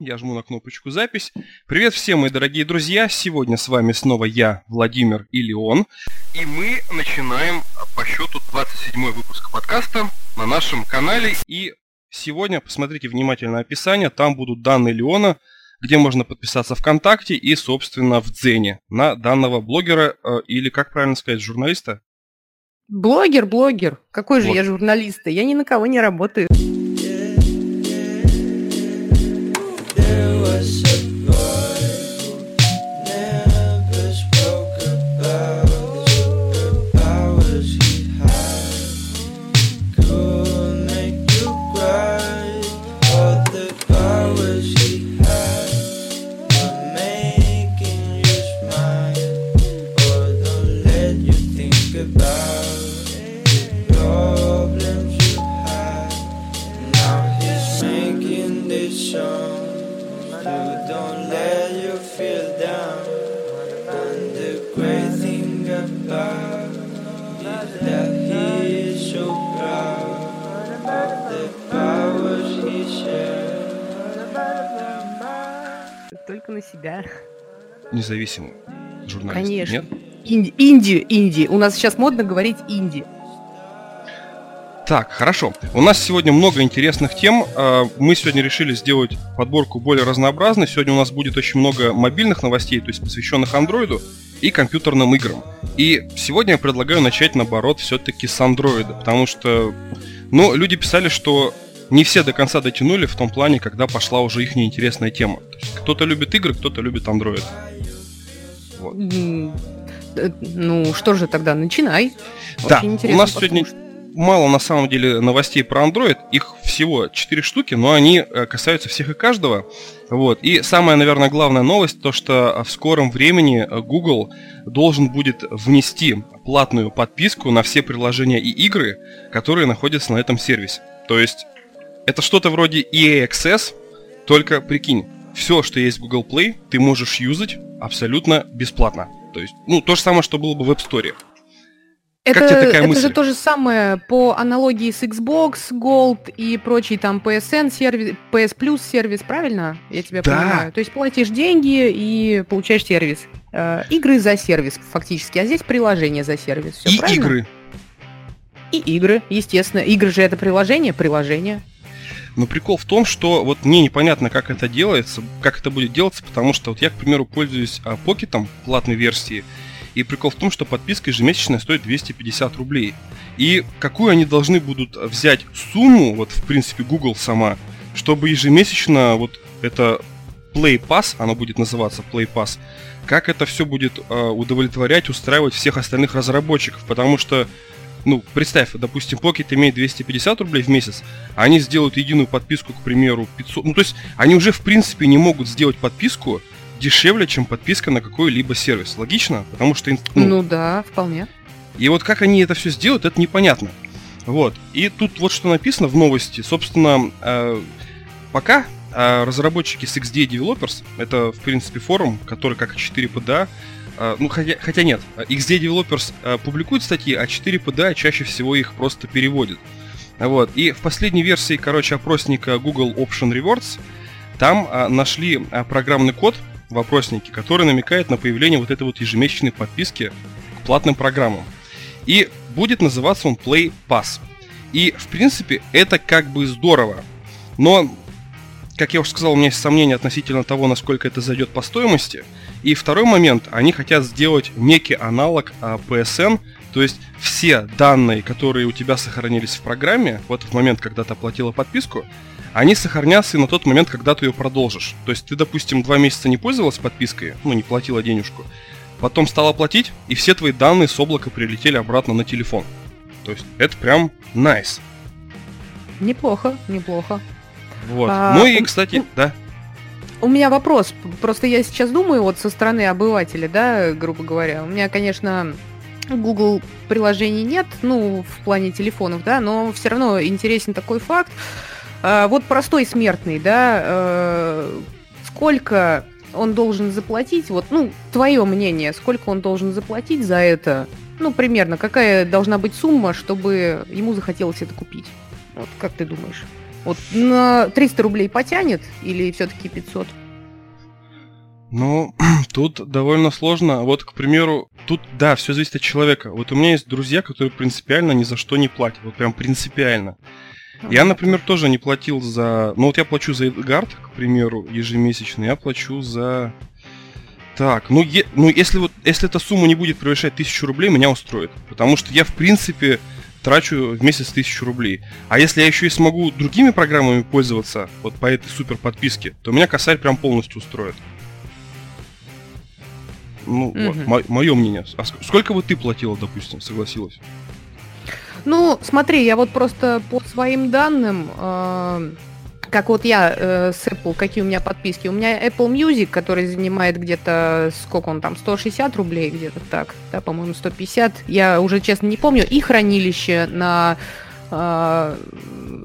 Я жму на кнопочку «Запись». Привет всем, мои дорогие друзья! Сегодня с вами снова я, Владимир и Леон. И мы начинаем по счету 27 выпуск подкаста на нашем канале. И сегодня, посмотрите внимательно описание, там будут данные Леона, где можно подписаться ВКонтакте и, собственно, в Дзене на данного блогера э, или, как правильно сказать, журналиста? Блогер, блогер. Какой же вот. я журналист? Я ни на кого не работаю. Только на себя. Независимый журналист. Конечно. Нет? Инди, инди, инди. У нас сейчас модно говорить инди. Так, хорошо. У нас сегодня много интересных тем. А, мы сегодня решили сделать подборку более разнообразной. Сегодня у нас будет очень много мобильных новостей, то есть посвященных андроиду и компьютерным играм. И сегодня я предлагаю начать, наоборот, все-таки с андроида, потому что, ну, люди писали, что не все до конца дотянули в том плане, когда пошла уже их неинтересная тема. кто-то любит игры, кто-то любит Android. Вот. Э, ну, что же тогда, начинай. Да, у нас сегодня мало на самом деле новостей про Android. Их всего 4 штуки, но они э, касаются всех и каждого. Вот. И самая, наверное, главная новость, то что в скором времени Google должен будет внести платную подписку на все приложения и игры, которые находятся на этом сервисе. То есть это что-то вроде EA Access, только прикинь, все, что есть в Google Play, ты можешь юзать абсолютно бесплатно. То есть, ну, то же самое, что было бы в App Store. Это, как тебе такая это мысль? же то же самое по аналогии с Xbox Gold и прочий там PSN сервис, PS Plus сервис, правильно? Я тебя да. понимаю. То есть платишь деньги и получаешь сервис. Э, игры за сервис фактически, а здесь приложение за сервис. Все и правильно? игры. И игры, естественно. Игры же это приложение, приложение. Но прикол в том, что вот мне непонятно, как это делается, как это будет делаться, потому что вот я, к примеру, пользуюсь а, покетом платной версии, и прикол в том, что подписка ежемесячная стоит 250 рублей. И какую они должны будут взять сумму, вот в принципе Google сама, чтобы ежемесячно вот это Play Pass, оно будет называться Play Pass, как это все будет э, удовлетворять, устраивать всех остальных разработчиков, потому что ну, представь, допустим, Pocket имеет 250 рублей в месяц, а они сделают единую подписку, к примеру, 500. Ну, то есть, они уже, в принципе, не могут сделать подписку дешевле, чем подписка на какой-либо сервис. Логично? Потому что... Ну, ну да, вполне. И вот как они это все сделают, это непонятно. Вот. И тут вот что написано в новости. Собственно, э, пока э, разработчики с XD Developers, это, в принципе, форум, который как 4PDA, а, ну, хотя, хотя нет, XD Developers а, публикует статьи, а 4PDA чаще всего их просто переводит. Вот. И в последней версии, короче, опросника Google Option Rewards, там а, нашли а, программный код в опроснике, который намекает на появление вот этой вот ежемесячной подписки к платным программам. И будет называться он Play Pass. И, в принципе, это как бы здорово. Но как я уже сказал, у меня есть сомнения относительно того, насколько это зайдет по стоимости. И второй момент, они хотят сделать некий аналог а, PSN, то есть все данные, которые у тебя сохранились в программе в этот момент, когда ты оплатила подписку, они сохранятся и на тот момент, когда ты ее продолжишь. То есть ты, допустим, два месяца не пользовалась подпиской, ну, не платила денежку, потом стала платить, и все твои данные с облака прилетели обратно на телефон. То есть это прям nice. Неплохо, неплохо. Вот. А, ну и, кстати, да. У меня вопрос. Просто я сейчас думаю, вот со стороны обывателя, да, грубо говоря. У меня, конечно, Google приложений нет, ну, в плане телефонов, да, но все равно интересен такой факт. А, вот простой смертный, да, э, сколько он должен заплатить, вот, ну, твое мнение, сколько он должен заплатить за это, ну, примерно, какая должна быть сумма, чтобы ему захотелось это купить? Вот как ты думаешь? Вот на 300 рублей потянет или все-таки 500? Ну, тут довольно сложно. Вот, к примеру, тут, да, все зависит от человека. Вот у меня есть друзья, которые принципиально ни за что не платят. Вот прям принципиально. Я, например, тоже не платил за... Ну, вот я плачу за Эдгард, к примеру, ежемесячно. Я плачу за... Так, ну, е... ну если вот если эта сумма не будет превышать тысячу рублей, меня устроит. Потому что я, в принципе, трачу в месяц тысячу рублей. А если я еще и смогу другими программами пользоваться, вот по этой супер подписке, то меня косарь прям полностью устроит. Ну, угу. вот, мое мнение. А сколько бы ты платила, допустим, согласилась? Ну, смотри, я вот просто по своим данным, э, как вот я э, с Apple, какие у меня подписки. У меня Apple Music, который занимает где-то, сколько он там, 160 рублей где-то так, да, по-моему, 150. Я уже, честно, не помню. И хранилище на э,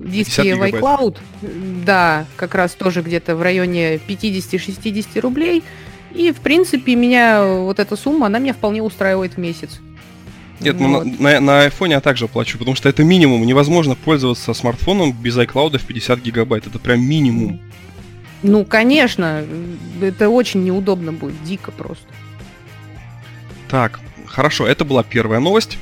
диске в iCloud, да, как раз тоже где-то в районе 50-60 рублей. И, в принципе, меня вот эта сумма, она меня вполне устраивает в месяц. Нет, ну, вот. на, на, на iPhone я также плачу, потому что это минимум. Невозможно пользоваться смартфоном без iCloud в 50 гигабайт. Это прям минимум. Ну, конечно, это очень неудобно будет, дико просто. Так, хорошо, это была первая новость.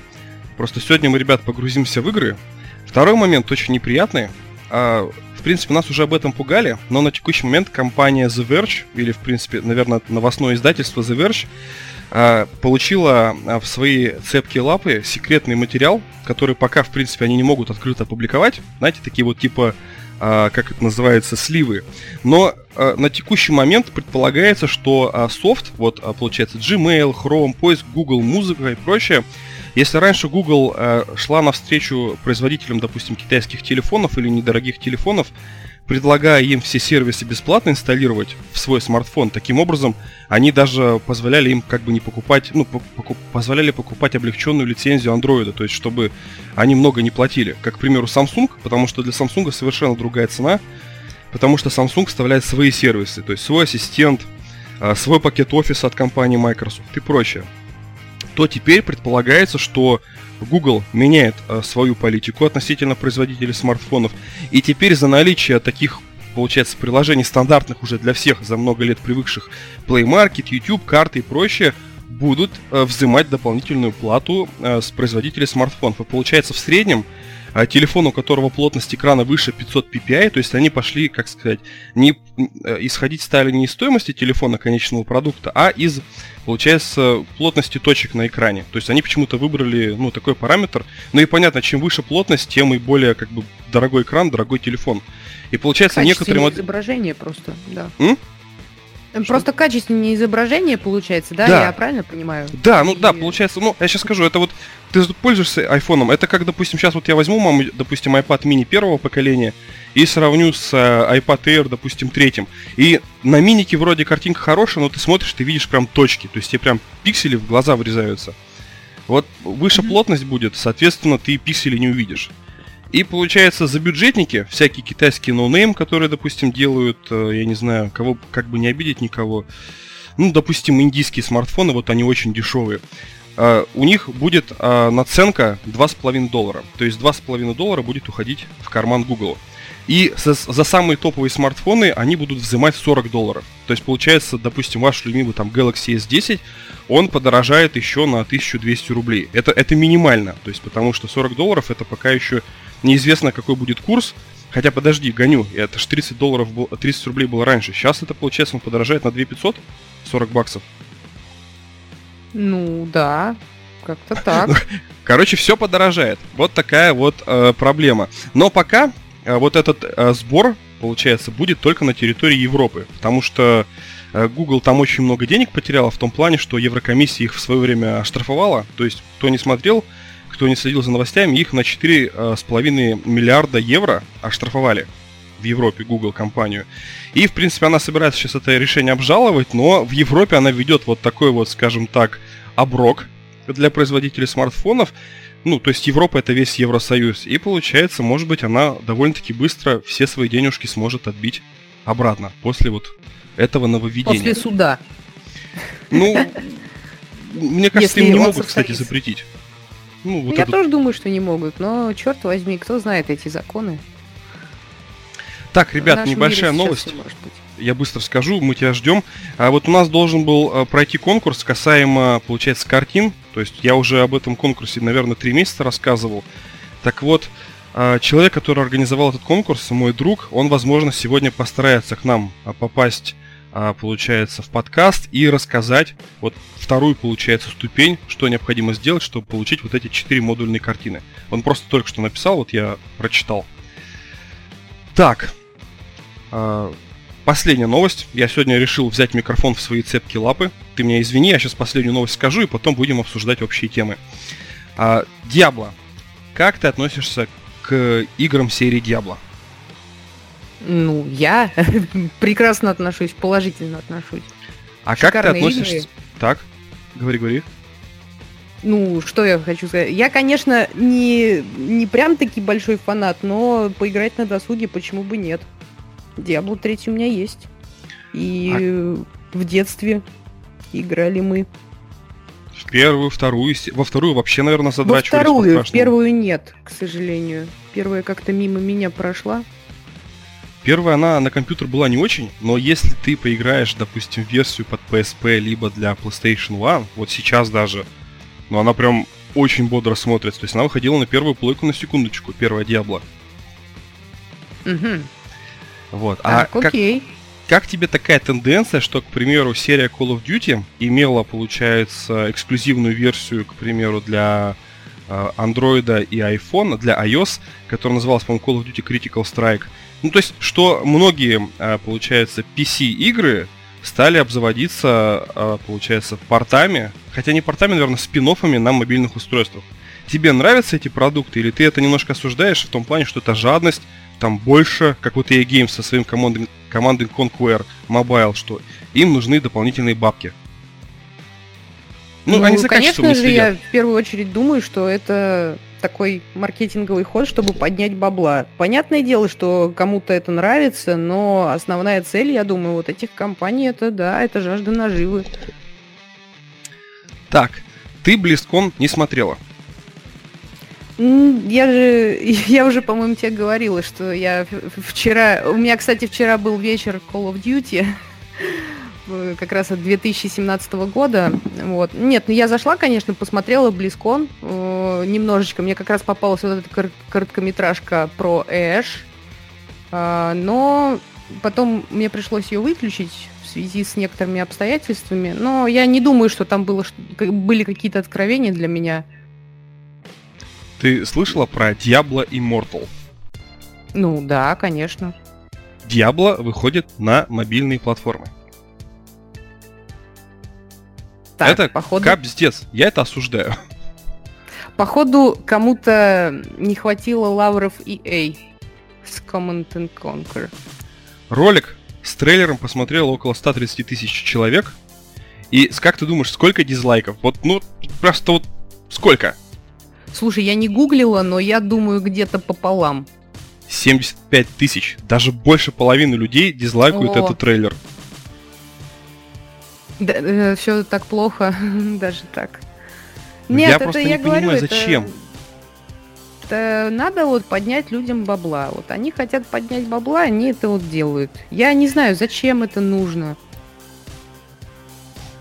Просто сегодня мы, ребят, погрузимся в игры. Второй момент очень неприятный. А, в принципе, нас уже об этом пугали, но на текущий момент компания The Verge, или, в принципе, наверное, новостное издательство The Verge, получила а, в свои цепкие лапы секретный материал, который пока, в принципе, они не могут открыто опубликовать. Знаете, такие вот типа как это называется, сливы. Но на текущий момент предполагается, что софт, вот получается Gmail, Chrome, поиск Google, музыка и прочее, если раньше Google шла навстречу производителям, допустим, китайских телефонов или недорогих телефонов, предлагая им все сервисы бесплатно инсталлировать в свой смартфон, таким образом они даже позволяли им как бы не покупать, ну, покуп, позволяли покупать облегченную лицензию Android, то есть чтобы они много не платили. Как, к примеру, Samsung, потому что для Samsung совершенно другая цена, потому что Samsung вставляет свои сервисы, то есть свой ассистент, э, свой пакет офиса от компании Microsoft и прочее то теперь предполагается, что Google меняет э, свою политику относительно производителей смартфонов. И теперь за наличие таких получается, приложений стандартных уже для всех за много лет привыкших Play Market, YouTube, карты и прочее, будут э, взимать дополнительную плату э, с производителей смартфонов. И получается, в среднем а телефон, у которого плотность экрана выше 500 ppi, то есть они пошли, как сказать, не э, исходить стали не из стоимости телефона конечного продукта, а из, получается, плотности точек на экране. То есть они почему-то выбрали, ну, такой параметр. Ну и понятно, чем выше плотность, тем и более, как бы, дорогой экран, дорогой телефон. И получается некоторые... изображение просто, да. М? Просто качественнее изображение получается, да? да? Я правильно понимаю? Да, ну и... да, получается, ну, я сейчас скажу, это вот, ты пользуешься айфоном, это как, допустим, сейчас вот я возьму, маму, допустим, iPad mini первого поколения и сравню с э, iPad Air, допустим, третьим. И на минике вроде картинка хорошая, но ты смотришь, ты видишь прям точки, то есть тебе прям пиксели в глаза врезаются. Вот выше mm-hmm. плотность будет, соответственно, ты пиксели не увидишь. И получается, за бюджетники, всякие китайские no-name, которые, допустим, делают, э, я не знаю, кого, как бы не обидеть никого, ну, допустим, индийские смартфоны, вот они очень дешевые, Uh, у них будет uh, наценка 2,5 доллара. То есть 2,5 доллара будет уходить в карман Google. И за самые топовые смартфоны они будут взимать 40 долларов. То есть получается, допустим, ваш любимый там Galaxy S10, он подорожает еще на 1200 рублей. Это, это минимально. То есть потому что 40 долларов это пока еще неизвестно какой будет курс. Хотя подожди, гоню, это же 30 долларов, 30 рублей было раньше. Сейчас это, получается, он подорожает на 2500, 40 баксов. Ну, да, как-то так. Короче, все подорожает. Вот такая вот э, проблема. Но пока э, вот этот э, сбор, получается, будет только на территории Европы. Потому что э, Google там очень много денег потеряла в том плане, что Еврокомиссия их в свое время оштрафовала. То есть, кто не смотрел, кто не следил за новостями, их на 4,5 миллиарда евро оштрафовали в Европе Google компанию. И, в принципе, она собирается сейчас это решение обжаловать, но в Европе она ведет вот такой вот, скажем так, оброк для производителей смартфонов. Ну, то есть Европа это весь Евросоюз. И получается, может быть, она довольно-таки быстро все свои денежки сможет отбить обратно после вот этого нововведения. После суда. Ну, мне кажется, им не могут, кстати, запретить. Ну, вот Я этот... тоже думаю, что не могут, но черт возьми, кто знает эти законы. Так, ребят, небольшая новость. Я быстро скажу, мы тебя ждем. А вот у нас должен был а, пройти конкурс касаемо, получается, картин. То есть я уже об этом конкурсе, наверное, три месяца рассказывал. Так вот, а, человек, который организовал этот конкурс, мой друг, он, возможно, сегодня постарается к нам а, попасть получается, в подкаст и рассказать вот вторую, получается, ступень, что необходимо сделать, чтобы получить вот эти четыре модульные картины. Он просто только что написал, вот я прочитал. Так, а, последняя новость. Я сегодня решил взять микрофон в свои цепкие лапы. Ты меня извини, я сейчас последнюю новость скажу, и потом будем обсуждать общие темы. Диабло. Как ты относишься к играм серии Диабло? Ну, я прекрасно отношусь, положительно отношусь. А Шикарные как ты относишься? Игры. Так, говори, говори. Ну, что я хочу сказать? Я, конечно, не, не прям таки большой фанат, но поиграть на досуге почему бы нет. Diablo 3 у меня есть. И а... в детстве играли мы. В первую, вторую, во вторую вообще, наверное, задрачивались Во вторую, в первую нет, к сожалению. Первая как-то мимо меня прошла. Первая, она на компьютер была не очень, но если ты поиграешь, допустим, версию под PSP, либо для PlayStation One, вот сейчас даже, ну она прям очень бодро смотрится. То есть она выходила на первую плойку на секундочку, первая Диабло. Угу. Вот. А так, окей. Как, как тебе такая тенденция, что, к примеру, серия Call of Duty имела, получается, эксклюзивную версию, к примеру, для э, Android и iPhone, для iOS, которая называлась, по-моему, Call of Duty Critical Strike – ну, то есть, что многие, а, получается, PC-игры стали обзаводиться, а, получается, портами, хотя не портами, наверное, спин на мобильных устройствах. Тебе нравятся эти продукты, или ты это немножко осуждаешь в том плане, что это жадность, там больше, как вот EA Games со своим командой, командой Conquer Mobile, что им нужны дополнительные бабки. Ну, ну они за конечно же, я в первую очередь думаю, что это такой маркетинговый ход, чтобы поднять бабла. Понятное дело, что кому-то это нравится, но основная цель, я думаю, вот этих компаний, это да, это жажда наживы. Так, ты Близкон не смотрела? Я же, я уже, по-моему, тебе говорила, что я вчера, у меня, кстати, вчера был вечер Call of Duty, как раз от 2017 года. Вот. Нет, ну я зашла, конечно, посмотрела Близкон э, немножечко. Мне как раз попалась вот эта кор- короткометражка про Эш. Э, но потом мне пришлось ее выключить в связи с некоторыми обстоятельствами. Но я не думаю, что там было, были какие-то откровения для меня. Ты слышала про Diablo Immortal? Ну да, конечно. Diablo выходит на мобильные платформы. Так, это походу... капздец. Я это осуждаю. Походу, кому-то не хватило лавров EA с Command and Conquer. Ролик с трейлером посмотрел около 130 тысяч человек. И как ты думаешь, сколько дизлайков? Вот, ну, просто вот сколько? Слушай, я не гуглила, но я думаю, где-то пополам. 75 тысяч. Даже больше половины людей дизлайкают О. этот трейлер. Да, э, все так плохо, даже так. Нет, я это просто я не говорю, понимаю, зачем. Это, это надо вот поднять людям бабла. Вот они хотят поднять бабла, они это вот делают. Я не знаю, зачем это нужно.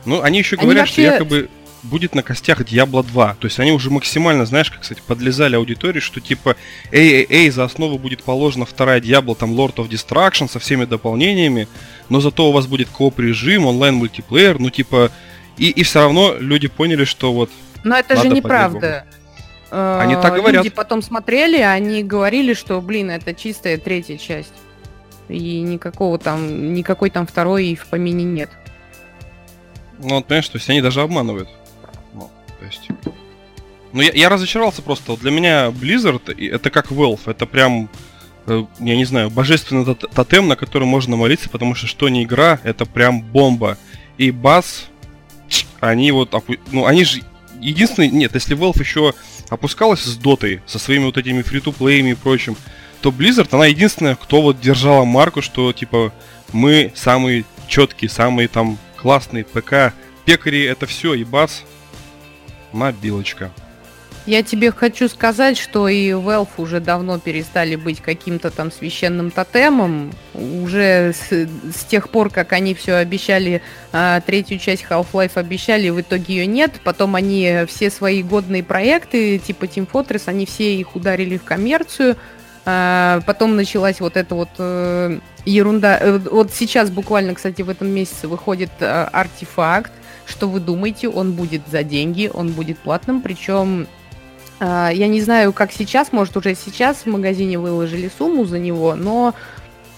Ну, они еще говорят, они вообще... что якобы будет на костях Diablo 2. То есть они уже максимально, знаешь, как, кстати, подлезали аудитории, что типа, эй, эй, эй, за основу будет положена вторая Diablo, там Lord of Destruction со всеми дополнениями, но зато у вас будет кооп-режим, онлайн-мультиплеер, ну типа, и, и все равно люди поняли, что вот... Но это же неправда. Они так говорят. Люди потом смотрели, они говорили, что, блин, это чистая третья часть. И никакого там, никакой там второй в помине нет. Ну, вот, понимаешь, то есть они даже обманывают. То есть... Ну, я, я разочаровался просто. Для меня Blizzard это как Valve. Это прям, э, я не знаю, божественный тотем, на который можно молиться, потому что что не игра, это прям бомба. И Бас, они вот, ну, они же единственный, нет, если Valve еще опускалась с дотой, со своими вот этими фри-то-плеями и прочим, то Blizzard, она единственная, кто вот держала марку, что, типа, мы самые четкие, самые там классные ПК, пекари это все, и бас, Мобилочка. Я тебе хочу сказать, что и Valve уже давно перестали быть каким-то там священным тотемом. Уже с, с тех пор, как они все обещали, а, третью часть Half-Life обещали, в итоге ее нет. Потом они все свои годные проекты, типа Team Fortress, они все их ударили в коммерцию. А, потом началась вот эта вот э, ерунда. Э, вот сейчас буквально, кстати, в этом месяце выходит э, артефакт. Что вы думаете? Он будет за деньги, он будет платным, причем а, я не знаю, как сейчас, может, уже сейчас в магазине выложили сумму за него, но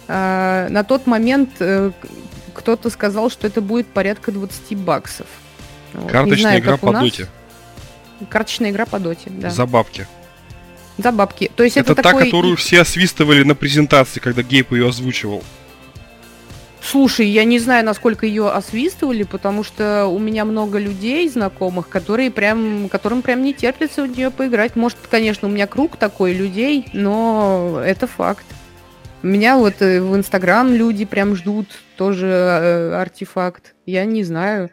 э, на тот момент э, кто-то сказал, что это будет порядка 20 баксов. Карточная знаю, игра по доте. Карточная игра по доте, да. За бабки. За бабки. То есть это, это та, такой... которую все освистывали на презентации, когда Гейп ее озвучивал. Слушай, я не знаю, насколько ее освистывали, потому что у меня много людей знакомых, которые прям, которым прям не терпится в нее поиграть. Может, конечно, у меня круг такой людей, но это факт. Меня вот э, в Инстаграм люди прям ждут тоже э, артефакт. Я не знаю.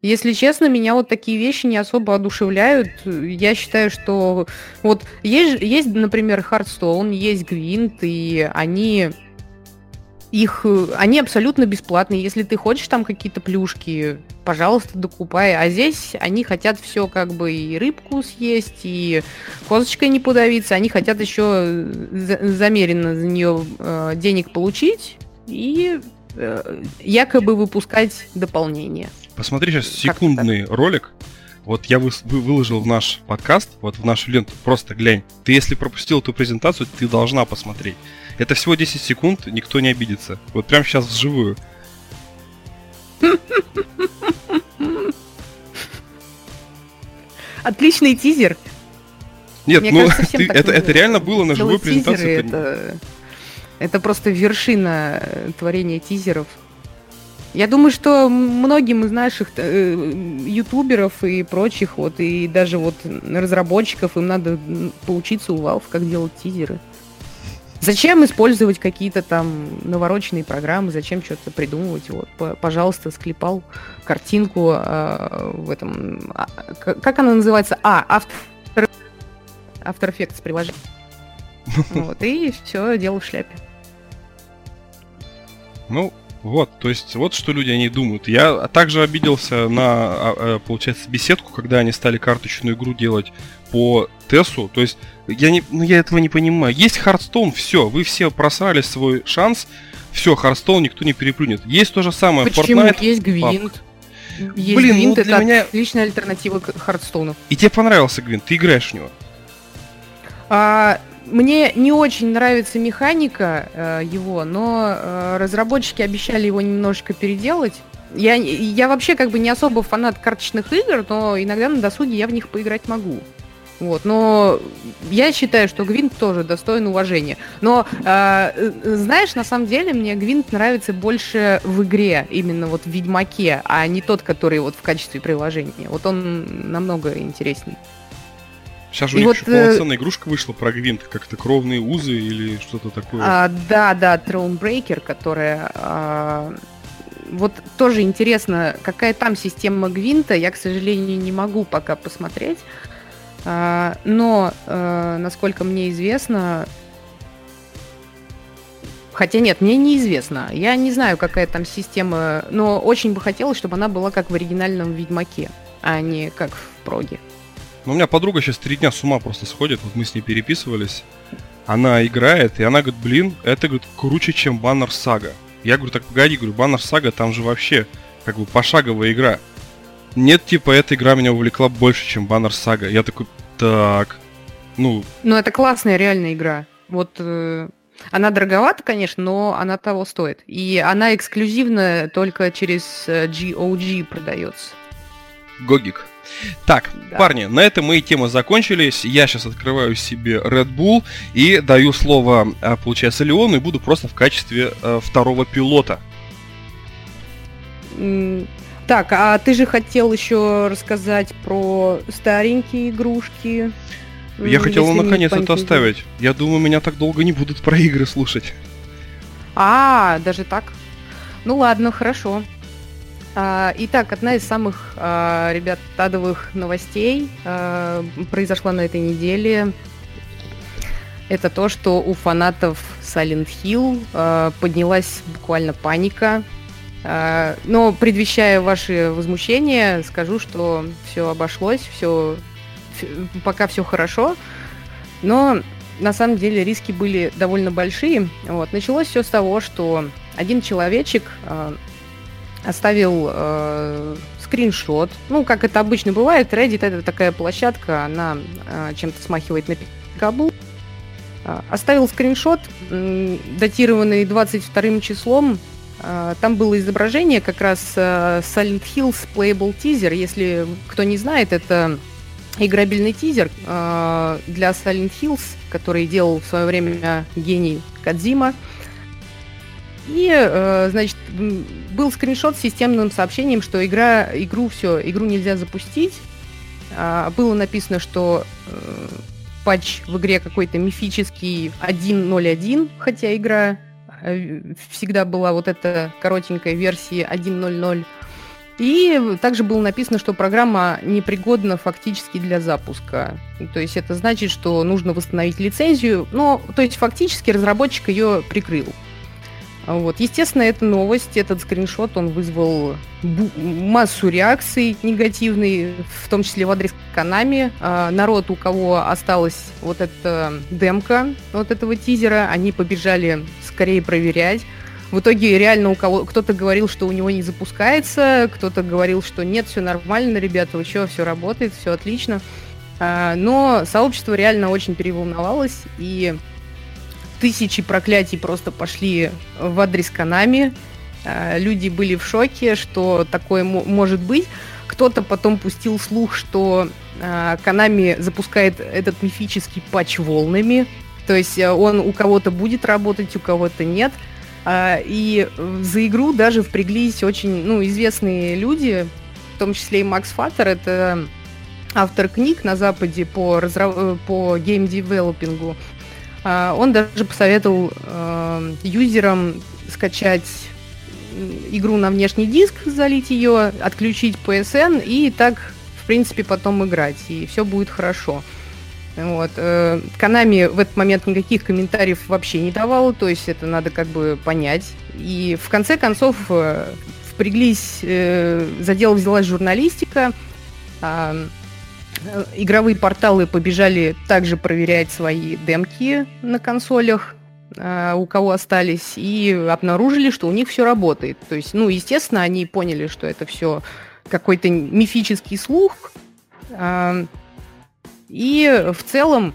Если честно, меня вот такие вещи не особо одушевляют. Я считаю, что вот есть, есть например, Hearthstone, есть Гвинт, и они их, э, они абсолютно бесплатные. Если ты хочешь там какие-то плюшки, пожалуйста, докупай. А здесь они хотят все как бы и рыбку съесть, и козочкой не подавиться. Они хотят еще э, замеренно за нее э, денег получить и э, якобы выпускать дополнение. Посмотри сейчас секундный ролик. Вот я вы, выложил в наш подкаст, вот в нашу ленту, просто глянь. Ты если пропустил эту презентацию, ты должна посмотреть. Это всего 10 секунд, никто не обидится. Вот прямо сейчас вживую. Отличный тизер. Нет, Мне ну кажется, ты, это, это реально было на живой презентации. Это, это просто вершина творения тизеров. Я думаю, что многим из наших э, ютуберов и прочих, вот, и даже вот разработчиков, им надо поучиться у Valve, как делать тизеры. Зачем использовать какие-то там навороченные программы, зачем что-то придумывать? Вот, пожалуйста, склепал картинку э, в этом... А, как она называется? А, After, After Effects приложение. Вот, и все, дело в шляпе. Ну, вот, то есть вот что люди они думают. Я также обиделся на, а, э, получается, беседку, когда они стали карточную игру делать по TES у. То есть я, не, ну, я этого не понимаю. Есть Hearthstone, все, вы все просрали свой шанс, все, Hearthstone никто не переплюнет. Есть то же самое Почему? Fortnite. Есть Гвинт. Есть Блин, Гвинт, ну, для это меня... отличная альтернатива к Хардстоуну. И тебе понравился Гвинт, ты играешь в него? А, мне не очень нравится механика э, его, но э, разработчики обещали его немножечко переделать. Я, я вообще как бы не особо фанат карточных игр, но иногда на досуге я в них поиграть могу. Вот, но я считаю, что Гвинт тоже достоин уважения. Но э, знаешь, на самом деле мне Гвинт нравится больше в игре, именно вот в Ведьмаке, а не тот, который вот в качестве приложения. Вот он намного интересней. Сейчас же у них вот, еще э, полноценная игрушка вышла про Гвинт, как-то кровные узы или что-то такое. А, да, да, Thronebreaker, которая... А, вот тоже интересно, какая там система Гвинта, я, к сожалению, не могу пока посмотреть. А, но, а, насколько мне известно, Хотя нет, мне неизвестно. Я не знаю, какая там система, но очень бы хотелось, чтобы она была как в оригинальном Ведьмаке, а не как в проге. Ну, у меня подруга сейчас три дня с ума просто сходит, вот мы с ней переписывались. Она играет, и она говорит, блин, это, говорит, круче, чем Баннер Сага. Я говорю, так погоди, говорю, Баннер Сага, там же вообще, как бы, пошаговая игра. Нет, типа, эта игра меня увлекла больше, чем Баннер Сага. Я такой, так, ну... Ну, это классная реальная игра. Вот э, она дороговата, конечно, но она того стоит. И она эксклюзивно только через GOG э, продается. Гогик. Так, да. парни, на этом мои темы закончились. Я сейчас открываю себе Red Bull и даю слово, а, получается, Леону и буду просто в качестве э, второго пилота. Так, а ты же хотел еще рассказать про старенькие игрушки. Я хотел наконец это оставить. Я думаю, меня так долго не будут про игры слушать. А, даже так? Ну ладно, хорошо. А, итак, одна из самых, а, ребят, тадовых новостей а, произошла на этой неделе. Это то, что у фанатов Silent Hill поднялась буквально паника. Но предвещая ваши возмущения, скажу, что все обошлось, все пока все хорошо. Но на самом деле риски были довольно большие. Вот. Началось все с того, что один человечек оставил э, скриншот. Ну, как это обычно бывает, Reddit это такая площадка, она э, чем-то смахивает на пикабу. Э, оставил скриншот, э, датированный 22 числом. Э, там было изображение как раз э, Silent Hills Playable Teaser. Если кто не знает, это играбельный тизер э, для Silent Hills, который делал в свое время гений Кадзима. И, э, значит, был скриншот с системным сообщением, что игра, игру все, игру нельзя запустить. А, было написано, что э, патч в игре какой-то мифический 1.0.1, хотя игра э, всегда была вот эта коротенькая версия 1.0.0. И также было написано, что программа непригодна фактически для запуска. То есть это значит, что нужно восстановить лицензию. Но, то есть фактически разработчик ее прикрыл. Вот. Естественно, эта новость, этот скриншот, он вызвал массу реакций негативных, в том числе в адрес Канами. А, народ, у кого осталась вот эта демка вот этого тизера, они побежали скорее проверять. В итоге реально у кого кто-то говорил, что у него не запускается, кто-то говорил, что нет, все нормально, ребята, вы что, все работает, все отлично. А, но сообщество реально очень переволновалось, и тысячи проклятий просто пошли в адрес Канами. А, люди были в шоке, что такое может быть. Кто-то потом пустил слух, что Канами запускает этот мифический патч волнами. То есть э, он у кого-то будет работать, у кого-то нет. И за игру даже впряглись очень ну, известные люди, в том числе и Макс Фаттер, это автор книг на Западе по, разра... Э, по гейм-девелопингу. А, он даже посоветовал э, юзерам скачать игру на внешний диск, залить ее, отключить PSN и так, в принципе, потом играть, и все будет хорошо. Вот. Konami в этот момент никаких комментариев вообще не давал, то есть это надо как бы понять. И в конце концов э, впряглись, э, за дело взялась журналистика, Э, игровые порталы побежали также проверять свои демки на консолях, э, у кого остались, и обнаружили, что у них все работает. То есть, ну, естественно, они поняли, что это все какой-то мифический слух. Э, и в целом,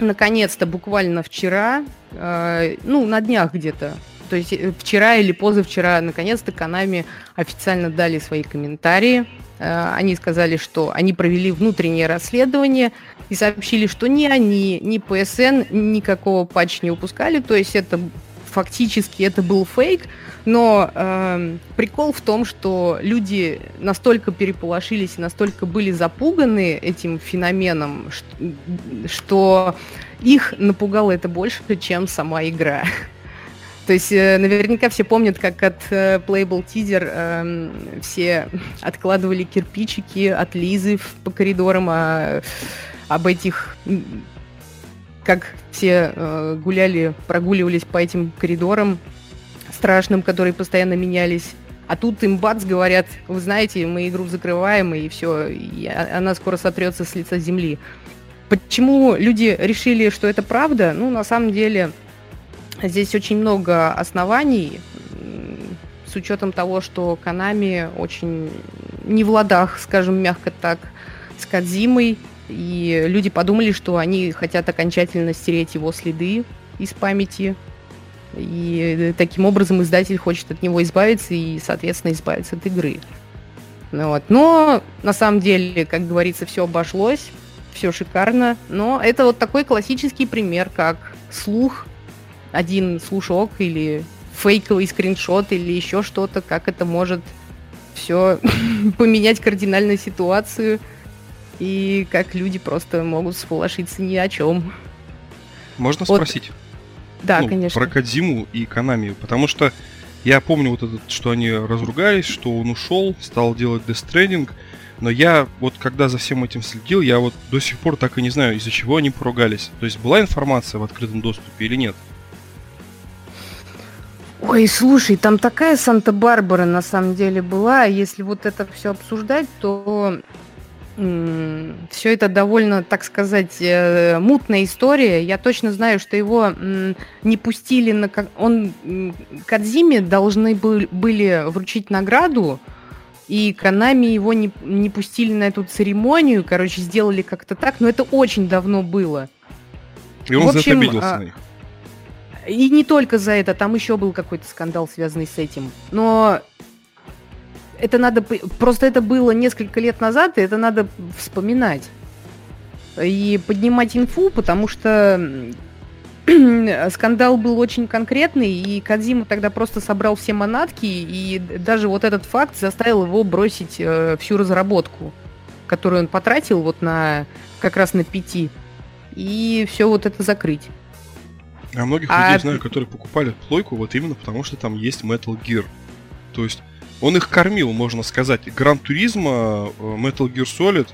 наконец-то, буквально вчера, ну, на днях где-то, то есть вчера или позавчера, наконец-то, Канами официально дали свои комментарии Э, они сказали, что они провели внутреннее расследование и сообщили, что ни они, ни ПСН никакого патча не упускали. То есть это фактически это был фейк, но э, прикол в том, что люди настолько переполошились, настолько были запуганы этим феноменом, что, что их напугало это больше, чем сама игра. То есть э, наверняка все помнят, как от э, Playable Teaser э, все откладывали кирпичики от Лизы по коридорам, а, об этих как все э, гуляли, прогуливались по этим коридорам страшным, которые постоянно менялись. А тут им бац говорят, вы знаете, мы игру закрываем, и все, и она скоро сотрется с лица земли. Почему люди решили, что это правда? Ну, на самом деле, Здесь очень много оснований, с учетом того, что Канами очень не в ладах, скажем мягко так, с Кадзимой, и люди подумали, что они хотят окончательно стереть его следы из памяти, и таким образом издатель хочет от него избавиться и, соответственно, избавиться от игры. Ну вот. Но на самом деле, как говорится, все обошлось, все шикарно. Но это вот такой классический пример, как слух один слушок или фейковый скриншот или еще что-то, как это может все поменять кардинально ситуацию и как люди просто могут сполошиться ни о чем. Можно вот. спросить? Да, ну, конечно. Про Кадзиму и Канами, потому что Я помню вот этот, что они разругались, что он ушел, стал делать Death Stranding, но я вот когда за всем этим следил, я вот до сих пор так и не знаю, из-за чего они поругались. То есть была информация в открытом доступе или нет? Ой, слушай, там такая Санта-Барбара на самом деле была. Если вот это все обсуждать, то все это довольно, так сказать, э, мутная история. Я точно знаю, что его не пустили на... Он Кадзиме должны были вручить награду, и Канами его не, не пустили на эту церемонию, короче, сделали как-то так, но это очень давно было. И он в общем, за это обиделся а, на них. И не только за это, там еще был какой-то скандал, связанный с этим. Но это надо... Просто это было несколько лет назад, и это надо вспоминать. И поднимать инфу, потому что скандал был очень конкретный, и Кадзима тогда просто собрал все манатки, и даже вот этот факт заставил его бросить э, всю разработку, которую он потратил вот на как раз на пяти, и все вот это закрыть. Я многих а... людей знаю, которые покупали плойку вот именно потому, что там есть Metal Gear. То есть он их кормил, можно сказать. Гран Туризма, э, Metal Gear Solid,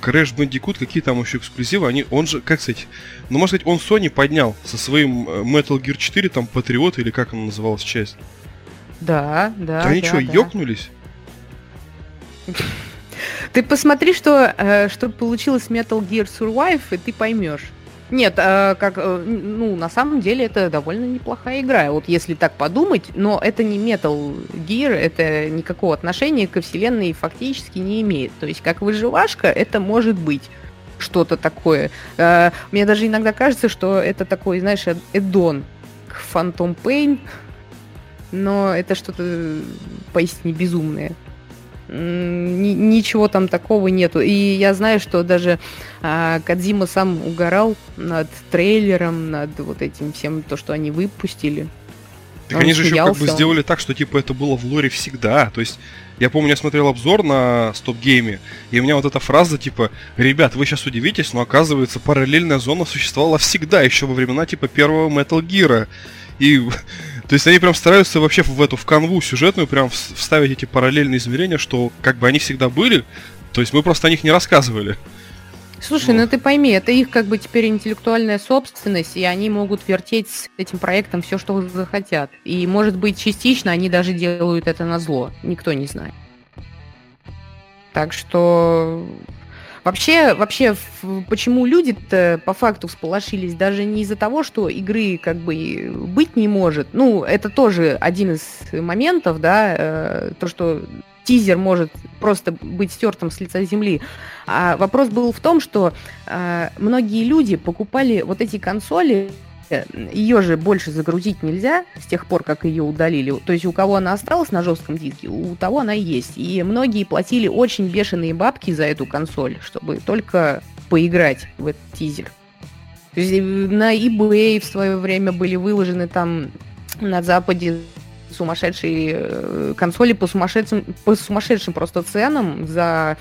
Crash Bandicoot, какие там еще эксклюзивы, они, он же, как сказать, ну, можно сказать, он Sony поднял со своим э, Metal Gear 4, там, Патриот, или как она называлась, часть. Да, да, да. Они да, что, да. ёкнулись? Ты посмотри, что, э, что получилось Metal Gear Survive, и ты поймешь. Нет, э, как, э, ну, на самом деле это довольно неплохая игра, вот если так подумать, но это не Metal Gear, это никакого отношения ко вселенной фактически не имеет. То есть как выживашка это может быть что-то такое. Э, мне даже иногда кажется, что это такой, знаешь, эддон к Phantom Pain, но это что-то поистине безумное ничего там такого нету. И я знаю, что даже а, Кадзима сам угорал над трейлером, над вот этим всем, то, что они выпустили. Так они же еще как бы сделали так, что типа это было в лоре всегда. То есть, я помню, я смотрел обзор на Стоп Гейме, и у меня вот эта фраза типа, ребят, вы сейчас удивитесь, но оказывается параллельная зона существовала всегда, еще во времена типа первого Metal Gear. И то есть они прям стараются вообще в эту в канву сюжетную прям вставить эти параллельные измерения, что как бы они всегда были, то есть мы просто о них не рассказывали. Слушай, вот. ну ты пойми, это их как бы теперь интеллектуальная собственность, и они могут вертеть с этим проектом все, что захотят. И может быть частично они даже делают это на зло, никто не знает. Так что Вообще, вообще, почему люди-то по факту всполошились даже не из-за того, что игры как бы быть не может. Ну, это тоже один из моментов, да, э, то, что тизер может просто быть стертым с лица земли. А вопрос был в том, что э, многие люди покупали вот эти консоли ее же больше загрузить нельзя с тех пор, как ее удалили. То есть у кого она осталась на жестком диске, у того она есть. И многие платили очень бешеные бабки за эту консоль, чтобы только поиграть в этот тизер. То есть на eBay в свое время были выложены там на Западе сумасшедшие э, консоли по сумасшедшим, по сумасшедшим просто ценам за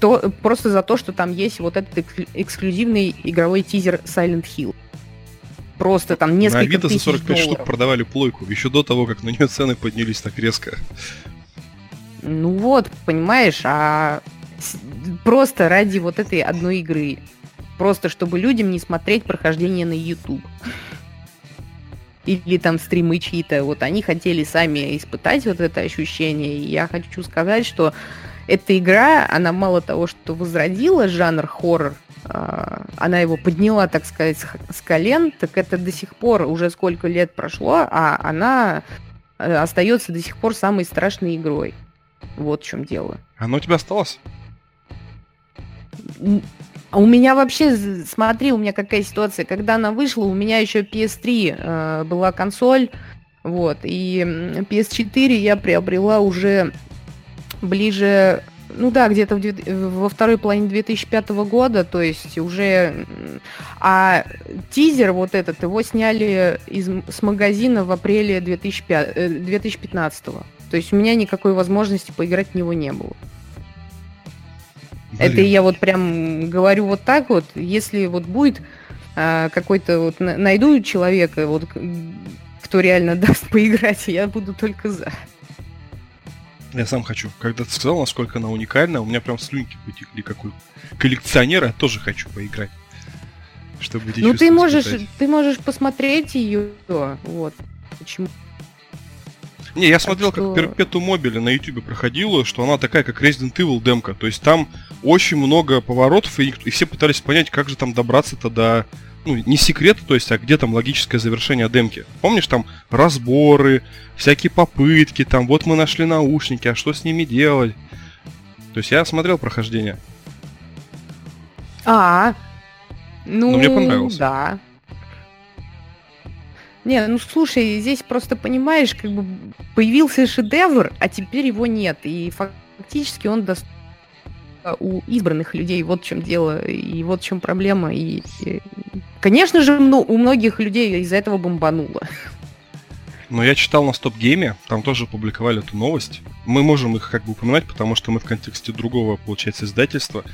то, просто за то, что там есть вот этот эксклюзивный игровой тизер Silent Hill просто там несколько На Авито за 45 долларов. штук продавали плойку, еще до того, как на нее цены поднялись так резко. Ну вот, понимаешь, а просто ради вот этой одной игры. Просто чтобы людям не смотреть прохождение на YouTube. Или там стримы чьи-то. Вот они хотели сами испытать вот это ощущение. И я хочу сказать, что эта игра, она мало того, что возродила жанр хоррор, она его подняла, так сказать, с колен, так это до сих пор уже сколько лет прошло, а она э, остается до сих пор самой страшной игрой. Вот в чем дело. Оно у тебя осталось? А у меня вообще, смотри, у меня какая ситуация. Когда она вышла, у меня еще PS3 э, была консоль, вот, и PS4 я приобрела уже ближе ну да, где-то во второй половине 2005 года, то есть уже... А тизер вот этот, его сняли из, с магазина в апреле 2005, 2015. То есть у меня никакой возможности поиграть в него не было. Блин. Это я вот прям говорю вот так вот, если вот будет а, какой-то вот найду человека, вот что реально даст поиграть, я буду только за. Я сам хочу. Когда ты сказал, насколько она уникальна, у меня прям слюнки потекли, какой коллекционер, я тоже хочу поиграть. Чтобы ну ты можешь, испытать. ты можешь посмотреть ее, вот. Почему? Не, я смотрел, что... как Perpetuum Mobile на YouTube проходила, что она такая, как Resident Evil демка. То есть там очень много поворотов, и, и все пытались понять, как же там добраться-то до ну, не секрет, то есть, а где там логическое завершение демки. Помнишь, там разборы, всякие попытки, там вот мы нашли наушники, а что с ними делать? То есть я смотрел прохождение. А, ну, Но мне понравилось. Да. Не, ну слушай, здесь просто понимаешь, как бы появился шедевр, а теперь его нет. И фактически он доступен у избранных людей. Вот в чем дело, и вот в чем проблема. И, и конечно же, ну, у многих людей из-за этого бомбануло. Но я читал на Стоп Гейме, там тоже публиковали эту новость. Мы можем их как бы упоминать, потому что мы в контексте другого, получается, издательства.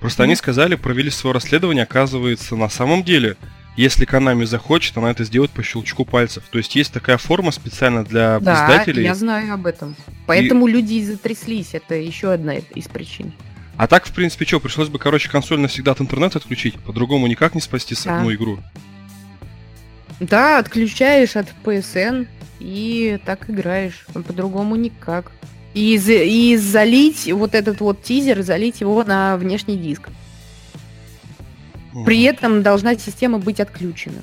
Просто mm-hmm. они сказали, провели свое расследование, оказывается, на самом деле, если Konami захочет, она это сделает по щелчку пальцев. То есть есть такая форма специально для да, издателей. я знаю об этом. Поэтому и... люди и затряслись. Это еще одна из причин. А так, в принципе, что, пришлось бы, короче, консоль навсегда от интернета отключить? По-другому никак не спасти да. одну игру. Да, отключаешь от PSN и так играешь. По-другому никак. И, и залить вот этот вот тизер, залить его на внешний диск. При этом должна система быть отключена.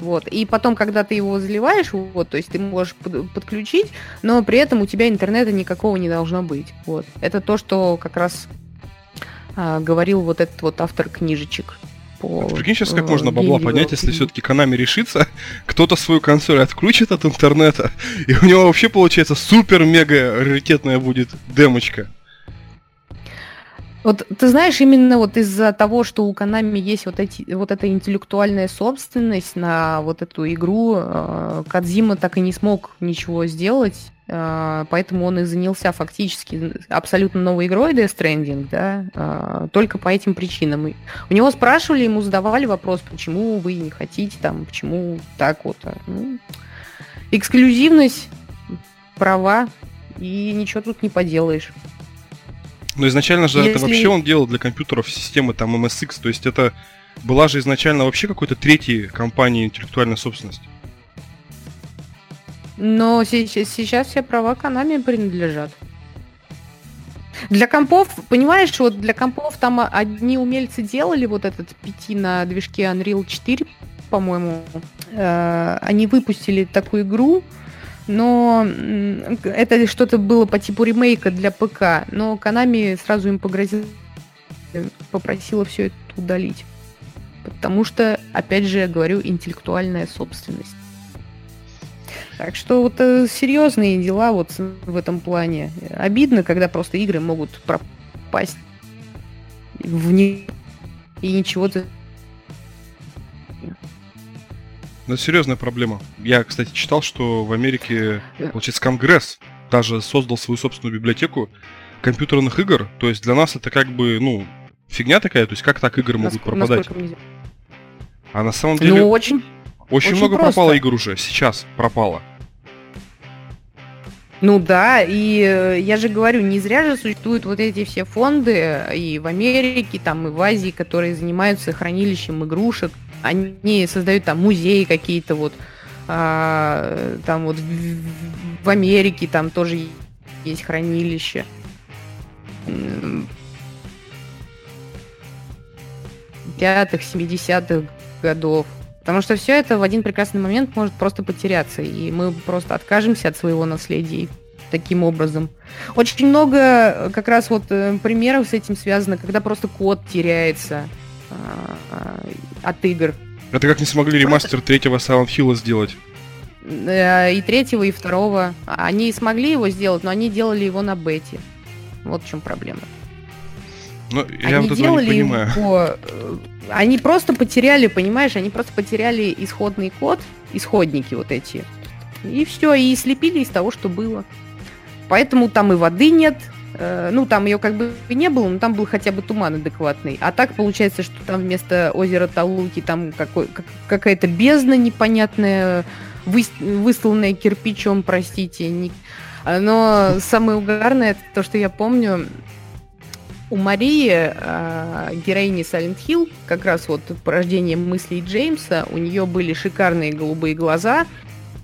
Вот. И потом, когда ты его заливаешь, вот, то есть ты можешь под, подключить, но при этом у тебя интернета никакого не должно быть. Вот. Это то, что как раз а, говорил вот этот вот автор книжечек. По, прикинь сейчас, как можно бабла поднять, если все-таки Konami решится, кто-то свою консоль отключит от интернета, и у него вообще получается супер-мега раритетная будет демочка. Вот ты знаешь, именно вот из-за того, что у Konami есть вот, эти, вот эта интеллектуальная собственность на вот эту игру, э, Кадзима так и не смог ничего сделать, поэтому он и занялся фактически абсолютно новой игрой Death Stranding, да, э, только по этим причинам. У него спрашивали, ему задавали вопрос, почему вы не хотите там, почему так вот. А, ну, эксклюзивность, права, и ничего тут не поделаешь. Но изначально же Если... это вообще он делал для компьютеров системы там MSX, то есть это была же изначально вообще какой-то третьей компанией интеллектуальной собственности. Но сейчас все права Konami принадлежат. Для компов, понимаешь, вот для компов там одни умельцы делали вот этот пяти на движке Unreal 4, по-моему. Э, они выпустили такую игру, но это что-то было по типу ремейка для ПК, но Konami сразу им погрозил, попросила все это удалить. Потому что, опять же, я говорю, интеллектуальная собственность. Так что вот э, серьезные дела вот в этом плане. Обидно, когда просто игры могут пропасть в них и ничего ты Ну, это серьезная проблема. Я, кстати, читал, что в Америке, получается, Конгресс даже создал свою собственную библиотеку компьютерных игр. То есть для нас это как бы, ну, фигня такая, то есть как так игры могут пропадать? А на самом деле... Ну, очень... Очень, очень много просто. пропало игр уже, сейчас пропало. Ну да, и э, я же говорю, не зря же существуют вот эти все фонды и в Америке, там, и в Азии, которые занимаются хранилищем игрушек. Они создают там музеи какие-то вот, а, там вот в, Америке там тоже есть хранилище. Пятых, семидесятых годов. Потому что все это в один прекрасный момент может просто потеряться, и мы просто откажемся от своего наследия таким образом. Очень много э, как раз вот э, примеров с этим связано, когда просто код теряется а, от игр. Это как не смогли ремастер третьего Silent Hill сделать. Э, и третьего, и второго. Они смогли его сделать, но они делали его на бете. Вот в чем проблема. Ну, я они вот этого не понимаю. Его, они просто потеряли, понимаешь, они просто потеряли исходный код, исходники вот эти. И все, и слепили из того, что было. Поэтому там и воды нет, э, ну, там ее как бы не было, но там был хотя бы туман адекватный. А так получается, что там вместо озера Талуки там какой, как, какая-то бездна непонятная, вы, выстланное кирпичом, простите. Не... Но самое угарное, это то, что я помню, у Марии, э, героини Silent Hill, как раз вот порождение мыслей Джеймса, у нее были шикарные голубые глаза,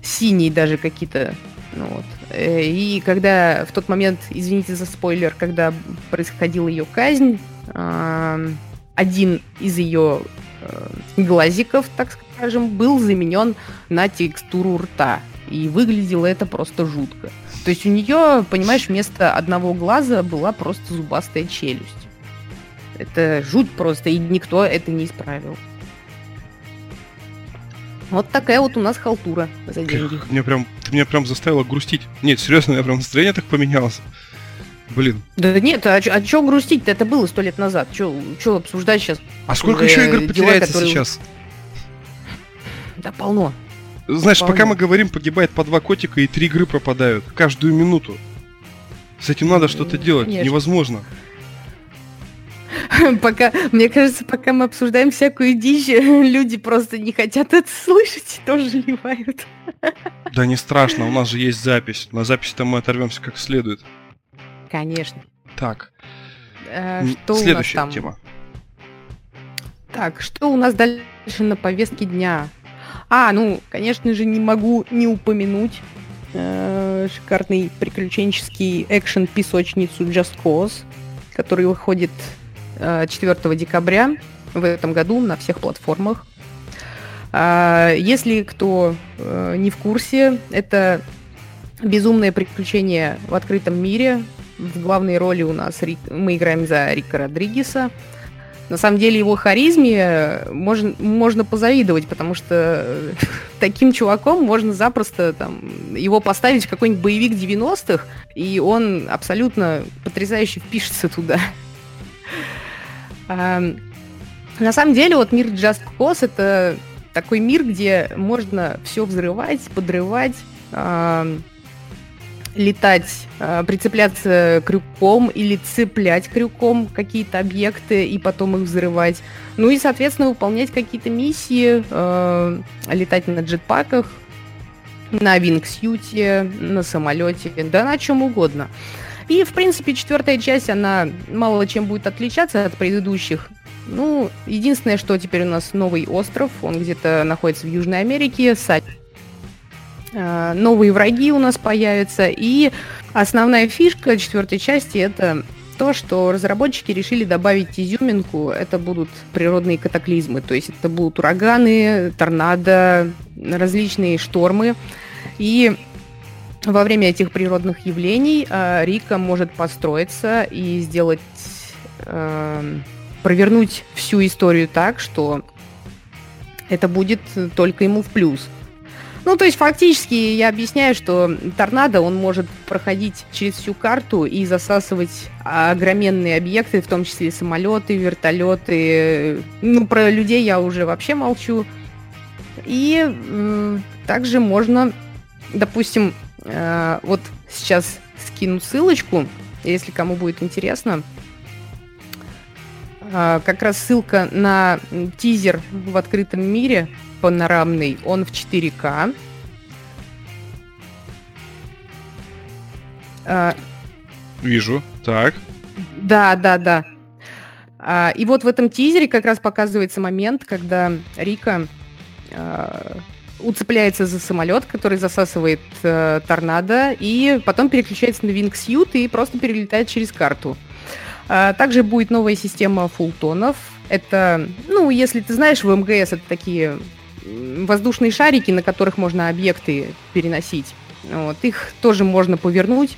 синие даже какие-то. Ну, вот. Э, и когда в тот момент, извините за спойлер, когда происходила ее казнь, э, один из ее э, глазиков, так скажем, был заменен на текстуру рта. И выглядело это просто жутко. То есть у нее, понимаешь, вместо одного глаза была просто зубастая челюсть. Это жуть просто, и никто это не исправил. Вот такая вот у нас халтура за деньги. Мне прям, ты меня прям заставила грустить. Нет, серьезно, я прям настроение так поменялось. Блин. Да нет, а, а что грустить-то? Это было сто лет назад. Что обсуждать сейчас? А сколько еще игр потеряется которые... сейчас? Да полно. Знаешь, Вполне. пока мы говорим, погибает по два котика и три игры пропадают. Каждую минуту. С этим надо что-то делать. Конечно. Невозможно. Пока, мне кажется, пока мы обсуждаем всякую дичь, люди просто не хотят это слышать и тоже ливают. Да не страшно, у нас же есть запись. На записи-то мы оторвемся как следует. Конечно. Так. Э, что Следующая у нас там? тема. Так, что у нас дальше на повестке дня? А, ну, конечно же, не могу не упомянуть э, шикарный приключенческий экшен песочницу Just Cause, который выходит э, 4 декабря в этом году на всех платформах. Э, если кто э, не в курсе, это безумное приключение в открытом мире. В главной роли у нас Рик, мы играем за Рика Родригеса. На самом деле его харизме можно, можно позавидовать, потому что э, таким чуваком можно запросто там, его поставить в какой-нибудь боевик 90-х, и он абсолютно потрясающе впишется туда. На самом деле, вот мир Just Cause это такой мир, где можно все взрывать, подрывать, летать, э, прицепляться крюком или цеплять крюком какие-то объекты и потом их взрывать. Ну и, соответственно, выполнять какие-то миссии, э, летать на джетпаках, на вингсьюте, на самолете, да на чем угодно. И, в принципе, четвертая часть, она мало чем будет отличаться от предыдущих. Ну, единственное, что теперь у нас новый остров, он где-то находится в Южной Америке, Э, новые враги у нас появятся. И основная фишка четвертой части это то, что разработчики решили добавить изюминку. Это будут природные катаклизмы. То есть это будут ураганы, торнадо, различные штормы. И во время этих природных явлений э, Рика может построиться и сделать, э, провернуть всю историю так, что это будет только ему в плюс. Ну, то есть фактически я объясняю, что торнадо, он может проходить через всю карту и засасывать огроменные объекты, в том числе самолеты, вертолеты. Ну, про людей я уже вообще молчу. И э, также можно, допустим, э, вот сейчас скину ссылочку, если кому будет интересно. Э, как раз ссылка на тизер в открытом мире панорамный, он в 4К. А, Вижу, так. Да, да, да. А, и вот в этом тизере как раз показывается момент, когда Рика а, уцепляется за самолет, который засасывает а, торнадо, и потом переключается на Wingsuit и просто перелетает через карту. А, также будет новая система фултонов. Это, ну, если ты знаешь, в МГС это такие воздушные шарики, на которых можно объекты переносить. Вот. Их тоже можно повернуть,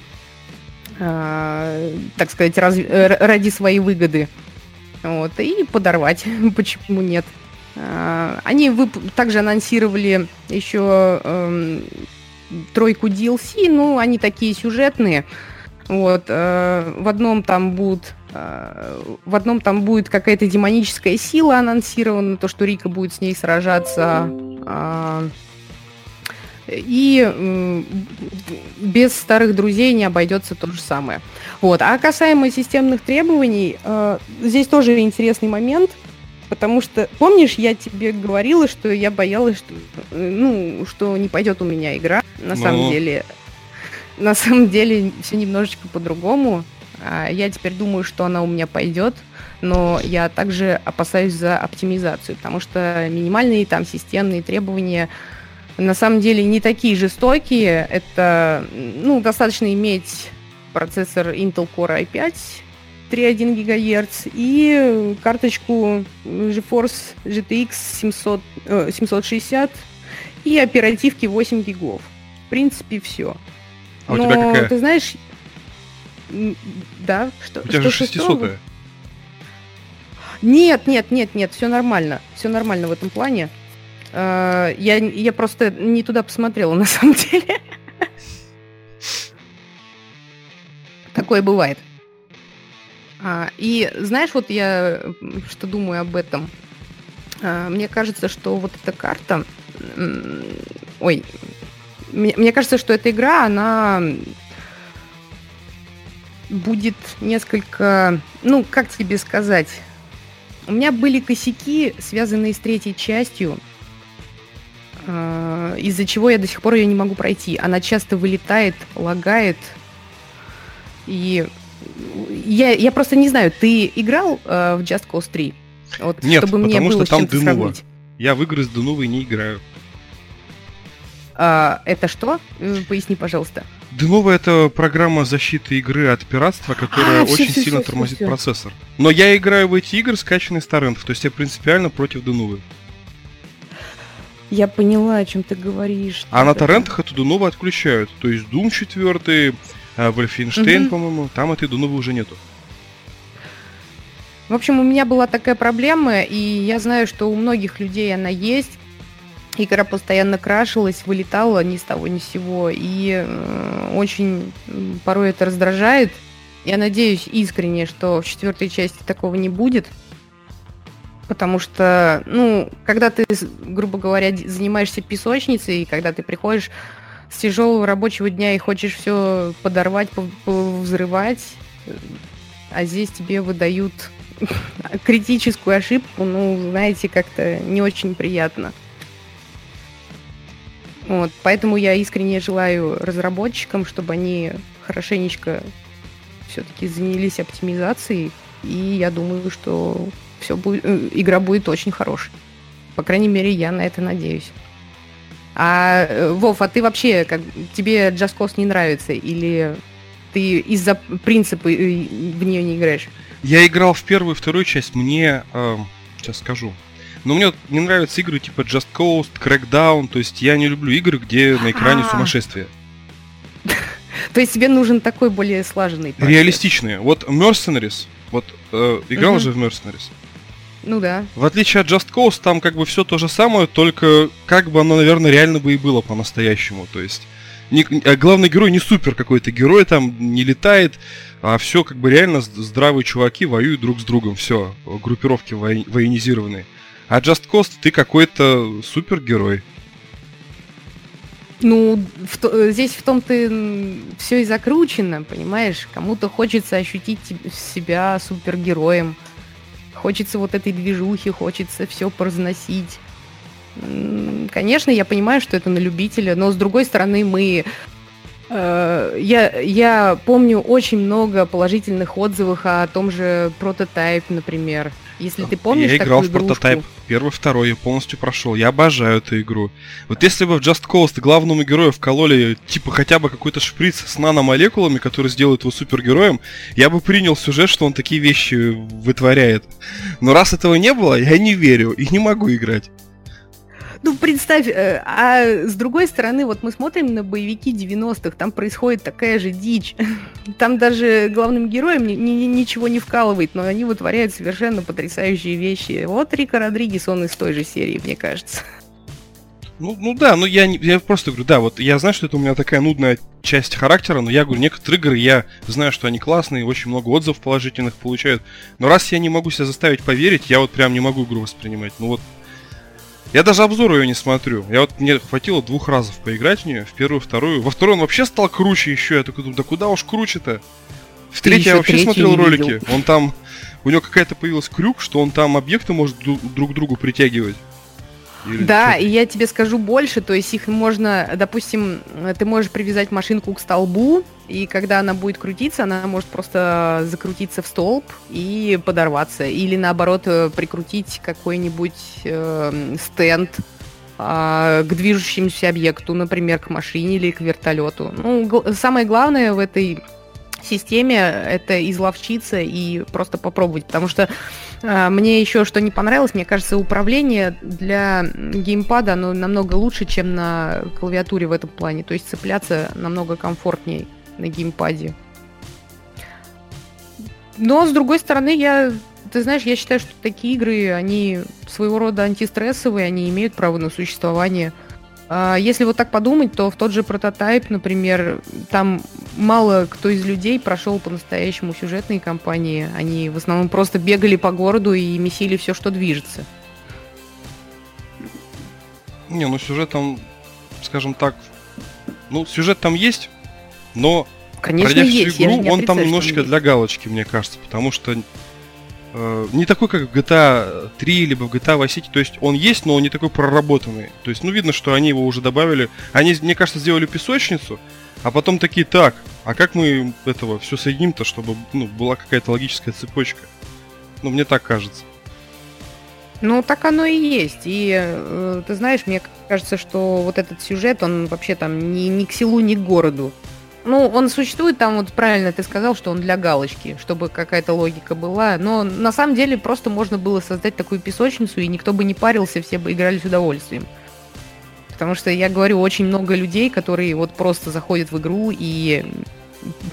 э, так сказать, раз, ради своей выгоды. Вот, и подорвать. Почему нет? Э, они вып- также анонсировали еще э, тройку DLC, ну, они такие сюжетные. Вот, э, в одном там будут в одном там будет какая-то демоническая сила анонсирована, то, что Рика будет с ней сражаться. А, и без старых друзей не обойдется то же самое. Вот. А касаемо системных требований, э, здесь тоже интересный момент. Потому что, помнишь, я тебе говорила, что я боялась, что, ну, что не пойдет у меня игра. На ну... самом деле, на самом деле все немножечко по-другому. А я теперь думаю, что она у меня пойдет, но я также опасаюсь за оптимизацию, потому что минимальные там системные требования на самом деле не такие жестокие. Это, ну, достаточно иметь процессор Intel Core i5 3,1 ГГц и карточку GeForce GTX 700, э, 760 и оперативки 8 гигов. В принципе, все. А Но, у тебя какая? ты знаешь, да, что? У тебя же 600 Нет, нет, нет, нет, все нормально. Все нормально в этом плане. Э, я, я просто не туда посмотрела, на самом деле. Такое бывает. А, и знаешь, вот я что думаю об этом. А, мне кажется, что вот эта карта... Ой, мне, мне кажется, что эта игра, она будет несколько... Ну, как тебе сказать? У меня были косяки, связанные с третьей частью, а, из-за чего я до сих пор ее не могу пройти. Она часто вылетает, лагает, и я, я просто не знаю, ты играл э, в Just Cause 3? Вот, Нет, чтобы потому мне было что там Денува. Я в игры с Денувой не играю. А, это что? Э, поясни, пожалуйста. Денова это программа защиты игры от пиратства, которая а, очень все, сильно все, тормозит все, процессор. Но я играю в эти игры, скачанные с торрентов, то есть я принципиально против Денувы. Я поняла, о чем ты говоришь. А на торрентах эту Денуву отключают. То есть Doom 4, а Вольфенштейн, угу. по-моему, там этой Дунувы уже нету. В общем, у меня была такая проблема, и я знаю, что у многих людей она есть. Игра постоянно крашилась, вылетала ни с того ни с сего, и э, очень порой это раздражает. Я надеюсь искренне, что в четвертой части такого не будет. Потому что, ну, когда ты, грубо говоря, занимаешься песочницей, и когда ты приходишь с тяжелого рабочего дня и хочешь все подорвать, взрывать, а здесь тебе выдают критическую ошибку, ну, знаете, как-то не очень приятно. Вот, поэтому я искренне желаю разработчикам, чтобы они хорошенечко все-таки занялись оптимизацией, и я думаю, что все будет, э, игра будет очень хорошей. По крайней мере, я на это надеюсь. А, э, Вов, а ты вообще, как тебе Just Cause не нравится? Или ты из-за принципа э, в нее не играешь? Я играл в первую и вторую часть, мне... Э, сейчас скажу. Но мне не нравятся игры типа Just Cause, Crackdown, то есть я не люблю игры, где на экране А-а-а. сумасшествие. То есть тебе нужен такой более слаженный Реалистичные. Вот Mercenaries, вот э, играл же в Mercenaries. Ну да. В отличие от Just Cause, там как бы все то же самое, только как бы оно, наверное, реально бы и было по-настоящему. То есть не, а главный герой не супер какой-то герой, там не летает, а все как бы реально здравые чуваки воюют друг с другом, все, группировки военизированные. А Just Cause ты какой-то супергерой. Ну, в, здесь в том-то все и закручено, понимаешь? Кому-то хочется ощутить себя супергероем, Хочется вот этой движухи, хочется все поразносить. Конечно, я понимаю, что это на любителя, но с другой стороны мы э, я, я помню очень много положительных отзывов о том же прототайп, например. Если ты помнишь Я играл в прототайп первый, второй, я полностью прошел. Я обожаю эту игру. Вот если бы в Just Cause главному герою вкололи, типа, хотя бы какой-то шприц с наномолекулами, который сделает его супергероем, я бы принял сюжет, что он такие вещи вытворяет. Но раз этого не было, я не верю и не могу играть. Ну, представь, э, а с другой стороны, вот мы смотрим на боевики 90-х, там происходит такая же дичь. Там даже главным героям ни, ни, ничего не вкалывает, но они вытворяют совершенно потрясающие вещи. Вот Рика Родригес, он из той же серии, мне кажется. Ну, ну да, ну я, я просто говорю, да, вот я знаю, что это у меня такая нудная часть характера, но я говорю, некоторые игры я знаю, что они классные, очень много отзывов положительных получают. Но раз я не могу себя заставить поверить, я вот прям не могу игру воспринимать. Ну вот я даже обзор ее не смотрю. Я вот мне хватило двух разов поиграть в нее, в первую, вторую. Во вторую он вообще стал круче еще. Я такой думаю, да куда уж круче-то? В третьей я вообще смотрел ролики. Видел. Он там у него какая-то появилась крюк, что он там объекты может друг к другу притягивать. Или да, что? и я тебе скажу больше, то есть их можно, допустим, ты можешь привязать машинку к столбу, и когда она будет крутиться, она может просто закрутиться в столб и подорваться, или наоборот э, прикрутить какой-нибудь э, стенд э, к движущемуся объекту, например, к машине или к вертолету. Ну, самое главное в этой системе это изловчиться и просто попробовать, потому что э, мне еще что не понравилось, мне кажется, управление для геймпада оно намного лучше, чем на клавиатуре в этом плане, то есть цепляться намного комфортнее на геймпаде. Но, с другой стороны, я, ты знаешь, я считаю, что такие игры, они своего рода антистрессовые, они имеют право на существование – если вот так подумать, то в тот же прототайп, например, там мало кто из людей прошел по-настоящему сюжетные кампании. Они в основном просто бегали по городу и месили все, что движется. Не, ну сюжет там, скажем так, ну сюжет там есть, но Конечно, пройдя есть. всю игру, он там немножечко для галочки, мне кажется, потому что Э, не такой, как в GTA 3, либо в GTA Vice City. То есть он есть, но он не такой проработанный. То есть, ну, видно, что они его уже добавили. Они, мне кажется, сделали песочницу, а потом такие, так, а как мы этого все соединим-то, чтобы ну, была какая-то логическая цепочка? Ну, мне так кажется. Ну, так оно и есть. И э, ты знаешь, мне кажется, что вот этот сюжет, он вообще там ни, ни к селу, ни к городу. Ну, он существует там, вот правильно ты сказал, что он для галочки, чтобы какая-то логика была. Но на самом деле просто можно было создать такую песочницу, и никто бы не парился, все бы играли с удовольствием. Потому что я говорю, очень много людей, которые вот просто заходят в игру и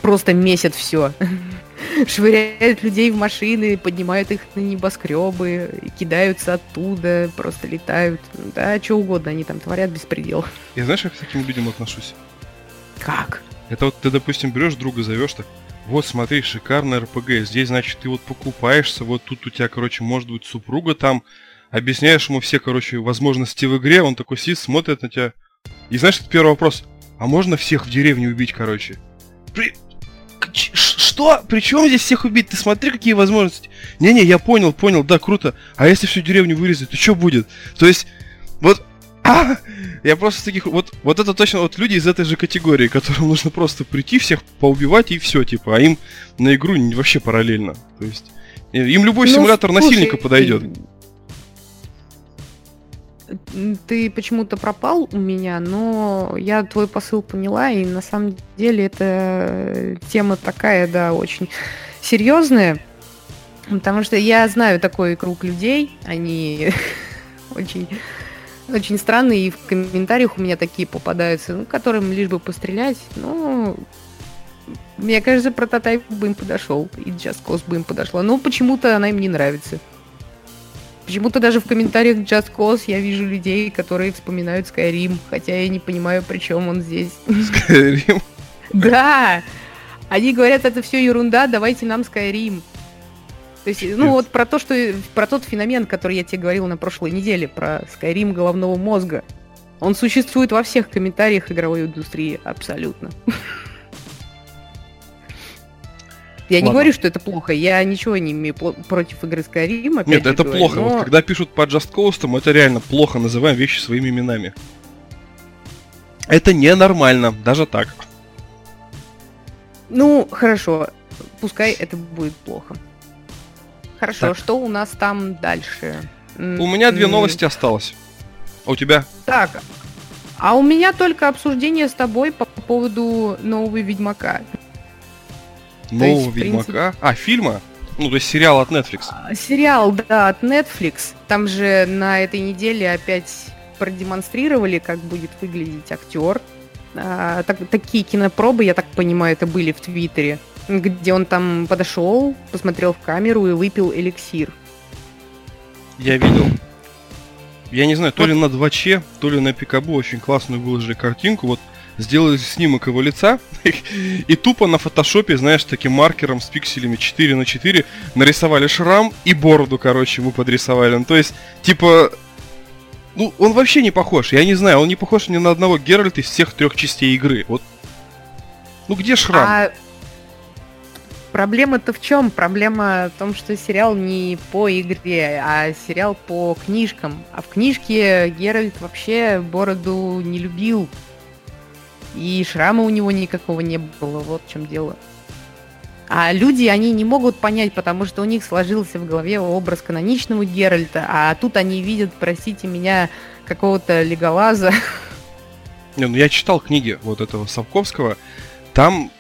просто месят все. Швыряют людей в машины, поднимают их на небоскребы, кидаются оттуда, просто летают. Да, что угодно они там творят беспредел. Я знаешь, как к таким людям отношусь? Как? Это вот ты, допустим, берешь друга, зовешь так, вот смотри, шикарный РПГ, здесь, значит, ты вот покупаешься, вот тут у тебя, короче, может быть супруга там, объясняешь ему все, короче, возможности в игре, он такой сидит, смотрит на тебя. И знаешь, первый вопрос, а можно всех в деревне убить, короче? При... Что? При чем здесь всех убить? Ты смотри, какие возможности. Не-не, я понял, понял, да, круто. А если всю деревню вырезать, то что будет? То есть, вот а! Я просто таких... Вот, вот это точно вот люди из этой же категории, которым нужно просто прийти, всех поубивать и все, типа. А им на игру вообще параллельно. То есть им любой ну, симулятор слушай, насильника подойдет. Ты почему-то пропал у меня, но я твой посыл поняла, и на самом деле эта тема такая, да, очень серьезная. Потому что я знаю такой круг людей, они очень очень странные, и в комментариях у меня такие попадаются, ну, которым лишь бы пострелять. Ну, мне кажется, прототайп бы им подошел, и Just Cause бы им подошла. Но почему-то она им не нравится. Почему-то даже в комментариях Just Cause я вижу людей, которые вспоминают Skyrim, хотя я не понимаю, при чем он здесь. Skyrim? Да! Они говорят, это все ерунда, давайте нам Skyrim. То есть, ну вот про то, что про тот феномен, который я тебе говорил на прошлой неделе, про Skyrim головного мозга. Он существует во всех комментариях игровой индустрии, абсолютно. Я Ладно. не говорю, что это плохо. Я ничего не имею против игры Skyrim. Нет, это говорю, плохо. Но... Вот когда пишут по Just Cause, это реально плохо. Называем вещи своими именами. Это ненормально, даже так. Ну, хорошо. Пускай это будет плохо. Хорошо, так. что у нас там дальше? У меня две новости осталось. А у тебя? Так, а у меня только обсуждение с тобой по поводу нового Ведьмака. Нового есть, Ведьмака? Принципе... А, фильма? Ну, то есть сериал от Netflix. А, сериал, да, от Netflix. Там же на этой неделе опять продемонстрировали, как будет выглядеть актер. А, так, такие кинопробы, я так понимаю, это были в Твиттере где он там подошел, посмотрел в камеру и выпил эликсир. Я видел. Я не знаю, то вот. ли на 2Ч, то ли на Пикабу очень классную выложили картинку. Вот сделали снимок его лица и тупо на фотошопе, знаешь, таким маркером с пикселями 4 на 4 нарисовали шрам и бороду, короче, ему подрисовали. Ну, то есть, типа, ну, он вообще не похож. Я не знаю, он не похож ни на одного Геральта из всех трех частей игры. Вот. Ну, где шрам? А Проблема-то в чем? Проблема в том, что сериал не по игре, а сериал по книжкам. А в книжке Геральт вообще бороду не любил. И шрама у него никакого не было. Вот в чем дело. А люди, они не могут понять, потому что у них сложился в голове образ каноничного Геральта, а тут они видят, простите меня, какого-то леголаза. Не, ну я читал книги вот этого Савковского. Там,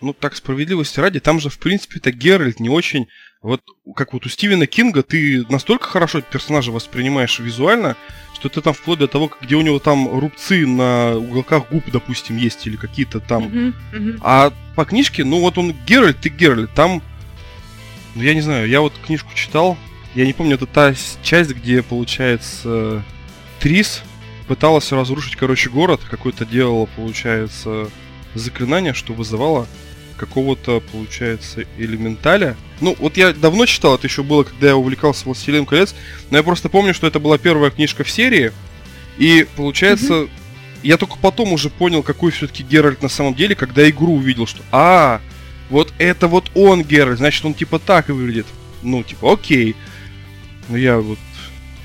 ну так справедливости ради, там же, в принципе, это Геральт не очень... Вот как вот у Стивена Кинга ты настолько хорошо персонажа воспринимаешь визуально, что ты там вплоть до того, где у него там рубцы на уголках губ, допустим, есть, или какие-то там. Uh-huh, uh-huh. А по книжке, ну вот он Геральт, ты Геральт, там, ну я не знаю, я вот книжку читал, я не помню, это та часть, где, получается, Трис пыталась разрушить, короче, город, какой-то делала, получается, заклинание, что вызывало какого-то, получается, элементаля. Ну, вот я давно читал, это еще было, когда я увлекался «Властелином колец», но я просто помню, что это была первая книжка в серии, и, получается, mm-hmm. я только потом уже понял, какой все-таки Геральт на самом деле, когда игру увидел, что «А, вот это вот он Геральт, значит, он типа так и выглядит». Ну, типа, окей. Но я вот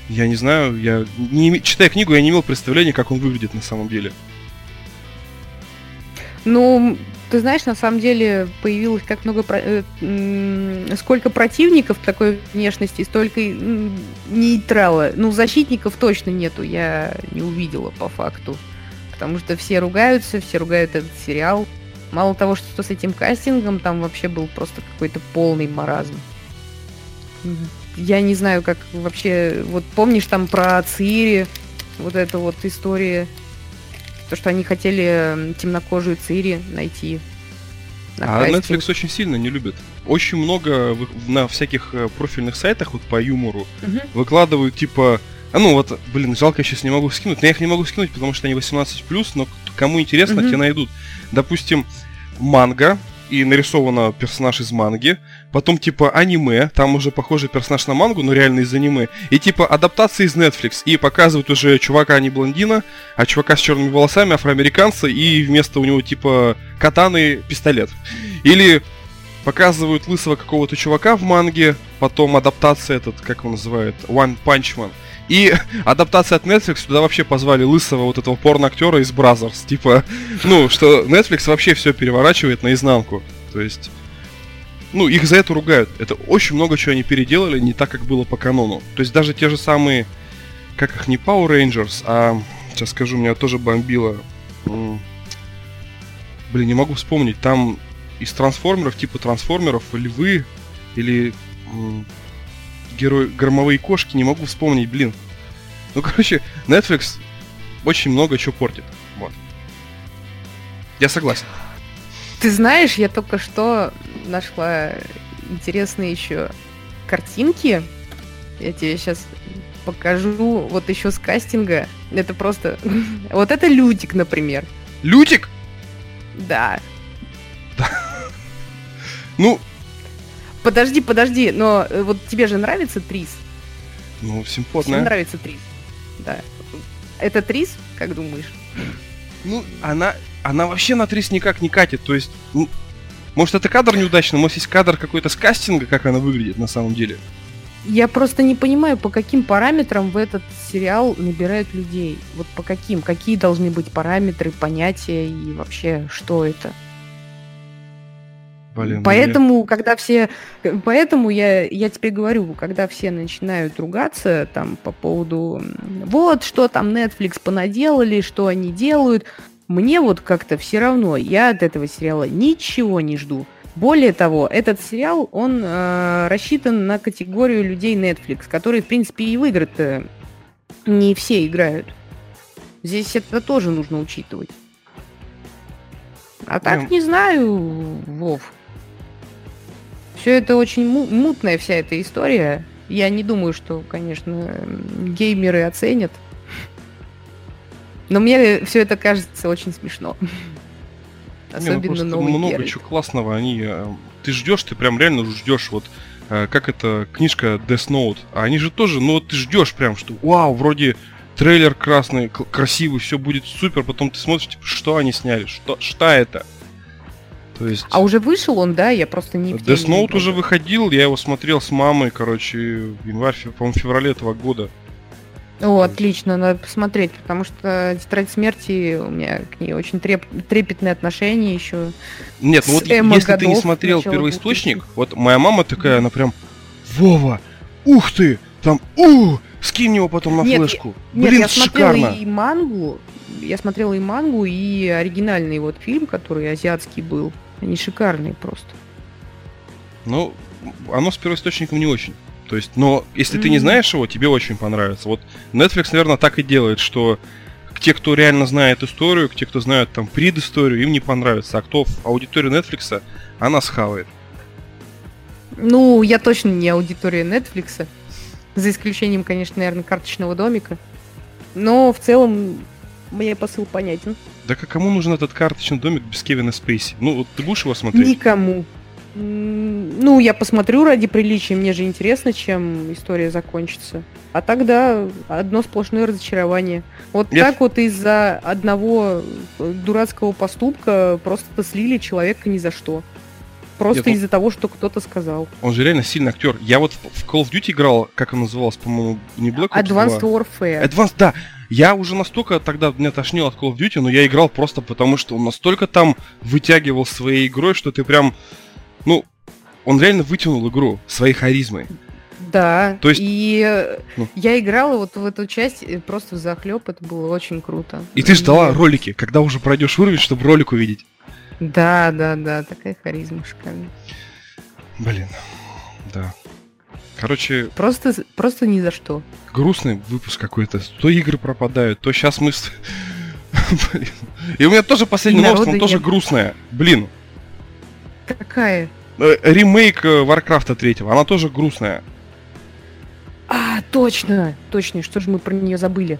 я не знаю, я не читая книгу, я не имел представления, как он выглядит на самом деле. Ну, ты знаешь, на самом деле появилось как много... Э, сколько противников такой внешности, столько нейтрала. Ну, защитников точно нету, я не увидела по факту. Потому что все ругаются, все ругают этот сериал. Мало того, что с этим кастингом, там вообще был просто какой-то полный маразм. Я не знаю, как вообще... Вот помнишь там про Цири, вот эта вот история то, что они хотели темнокожую Цири найти. На а кастинг. Netflix очень сильно не любит. Очень много на всяких э, профильных сайтах вот по юмору угу. выкладывают типа а ну вот, блин, жалко, я сейчас не могу скинуть. Но я их не могу скинуть, потому что они 18+, но кому интересно, угу. те найдут. Допустим, манга, и нарисовано персонаж из манги. Потом типа аниме, там уже похожий персонаж на мангу, но реально из аниме. И типа адаптация из Netflix. И показывают уже чувака не блондина, а чувака с черными волосами, афроамериканца, и вместо у него типа катаны пистолет. Или показывают лысого какого-то чувака в манге, потом адаптация этот, как его называют, One Punch Man. И адаптация от Netflix туда вообще позвали лысого вот этого порно-актера из Brothers. Типа, ну, что Netflix вообще все переворачивает наизнанку. То есть, ну, их за это ругают. Это очень много чего они переделали не так, как было по канону. То есть даже те же самые, как их не Power Rangers, а, сейчас скажу, меня тоже бомбило. Блин, не могу вспомнить. Там из трансформеров, типа трансформеров, львы или герой громовые кошки, не могу вспомнить, блин. Ну, короче, Netflix очень много чего портит. Вот. Я согласен. Ты знаешь, я только что нашла интересные еще картинки. Я тебе сейчас покажу вот еще с кастинга. Это просто... вот это Лютик, например. Лютик? Да. Ну, Подожди, подожди, но э, вот тебе же нравится Трис? Ну, симпотная. Всем нравится Трис. Да. Это Трис, как думаешь? Ну, она, она вообще на Трис никак не катит. То есть, ну, может, это кадр неудачный, может, есть кадр какой-то с кастинга, как она выглядит на самом деле. Я просто не понимаю, по каким параметрам в этот сериал набирают людей. Вот по каким? Какие должны быть параметры, понятия и вообще что это? Блин, поэтому, блин. когда все, поэтому я, я тебе говорю, когда все начинают ругаться там по поводу, вот что там Netflix понаделали, что они делают, мне вот как-то все равно, я от этого сериала ничего не жду. Более того, этот сериал, он э, рассчитан на категорию людей Netflix, которые, в принципе, и в игры-то не все играют. Здесь это тоже нужно учитывать. А так, не знаю, Вов. Все это очень мутная вся эта история. Я не думаю, что, конечно, геймеры оценят. Но мне все это кажется очень смешно. Особенно не, ну, новый много Геральт. чего классного. Они, э, ты ждешь, ты прям реально ждешь. Вот э, как эта книжка Death Note. А они же тоже, ну ты ждешь прям, что вау, вроде трейлер красный, красивый, все будет супер. Потом ты смотришь, типа, что они сняли, что, что это? То есть... А уже вышел он, да? Я просто не... Death Note уже выходил, я его смотрел с мамой, короче, в январь, по-моему, феврале этого года. О, отлично, надо посмотреть, потому что «Тетрадь смерти» у меня к ней очень треп... трепетные отношения еще. Нет, ну вот если ты не смотрел первоисточник, вот моя мама такая, она прям, Вова, ух ты, там, у, скинь его потом на нет, флешку. Я, Блин, нет, я шикарно. смотрела и мангу, я смотрела и мангу, и оригинальный вот фильм, который азиатский был. Они шикарные просто. Ну, оно с первоисточником не очень. То есть, но если mm-hmm. ты не знаешь его, тебе очень понравится. Вот Netflix, наверное, так и делает, что те, кто реально знает историю, те, кто знают там предысторию, им не понравится. А кто в аудиторию Netflix, она схавает. Ну, я точно не аудитория Netflix. За исключением, конечно, наверное, карточного домика. Но в целом мне посыл понятен. Да как кому нужен этот карточный домик без Кевина Спейси? Ну, вот ты будешь его смотреть? Никому. Ну, я посмотрю ради приличия, мне же интересно, чем история закончится. А тогда одно сплошное разочарование. Вот я... так вот из-за одного э, дурацкого поступка просто слили человека ни за что. Просто Нет, из-за того, что кто-то сказал. Он же реально сильный актер. Я вот в Call of Duty играл, как он назывался, по-моему, не Black Ops Advanced 2. Warfare. Advanced, да. Я уже настолько тогда меня тошнило от Call of Duty, но я играл просто потому, что он настолько там вытягивал своей игрой, что ты прям ну, он реально вытянул игру своей харизмой. Да, То есть... и ну. я играла вот в эту часть просто в захлеб, это было очень круто. И ты ждала и... ролики, когда уже пройдешь уровень, чтобы ролик увидеть. Да, да, да, такая харизма шикарная. Блин, да. Короче... Просто, просто ни за что. Грустный выпуск какой-то. То игры пропадают, то сейчас мы... И у меня тоже последняя новость, она тоже грустная. Блин, Какая? Э, ремейк Варкрафта э, третьего, она тоже грустная. А, точно, точно, что же мы про нее забыли?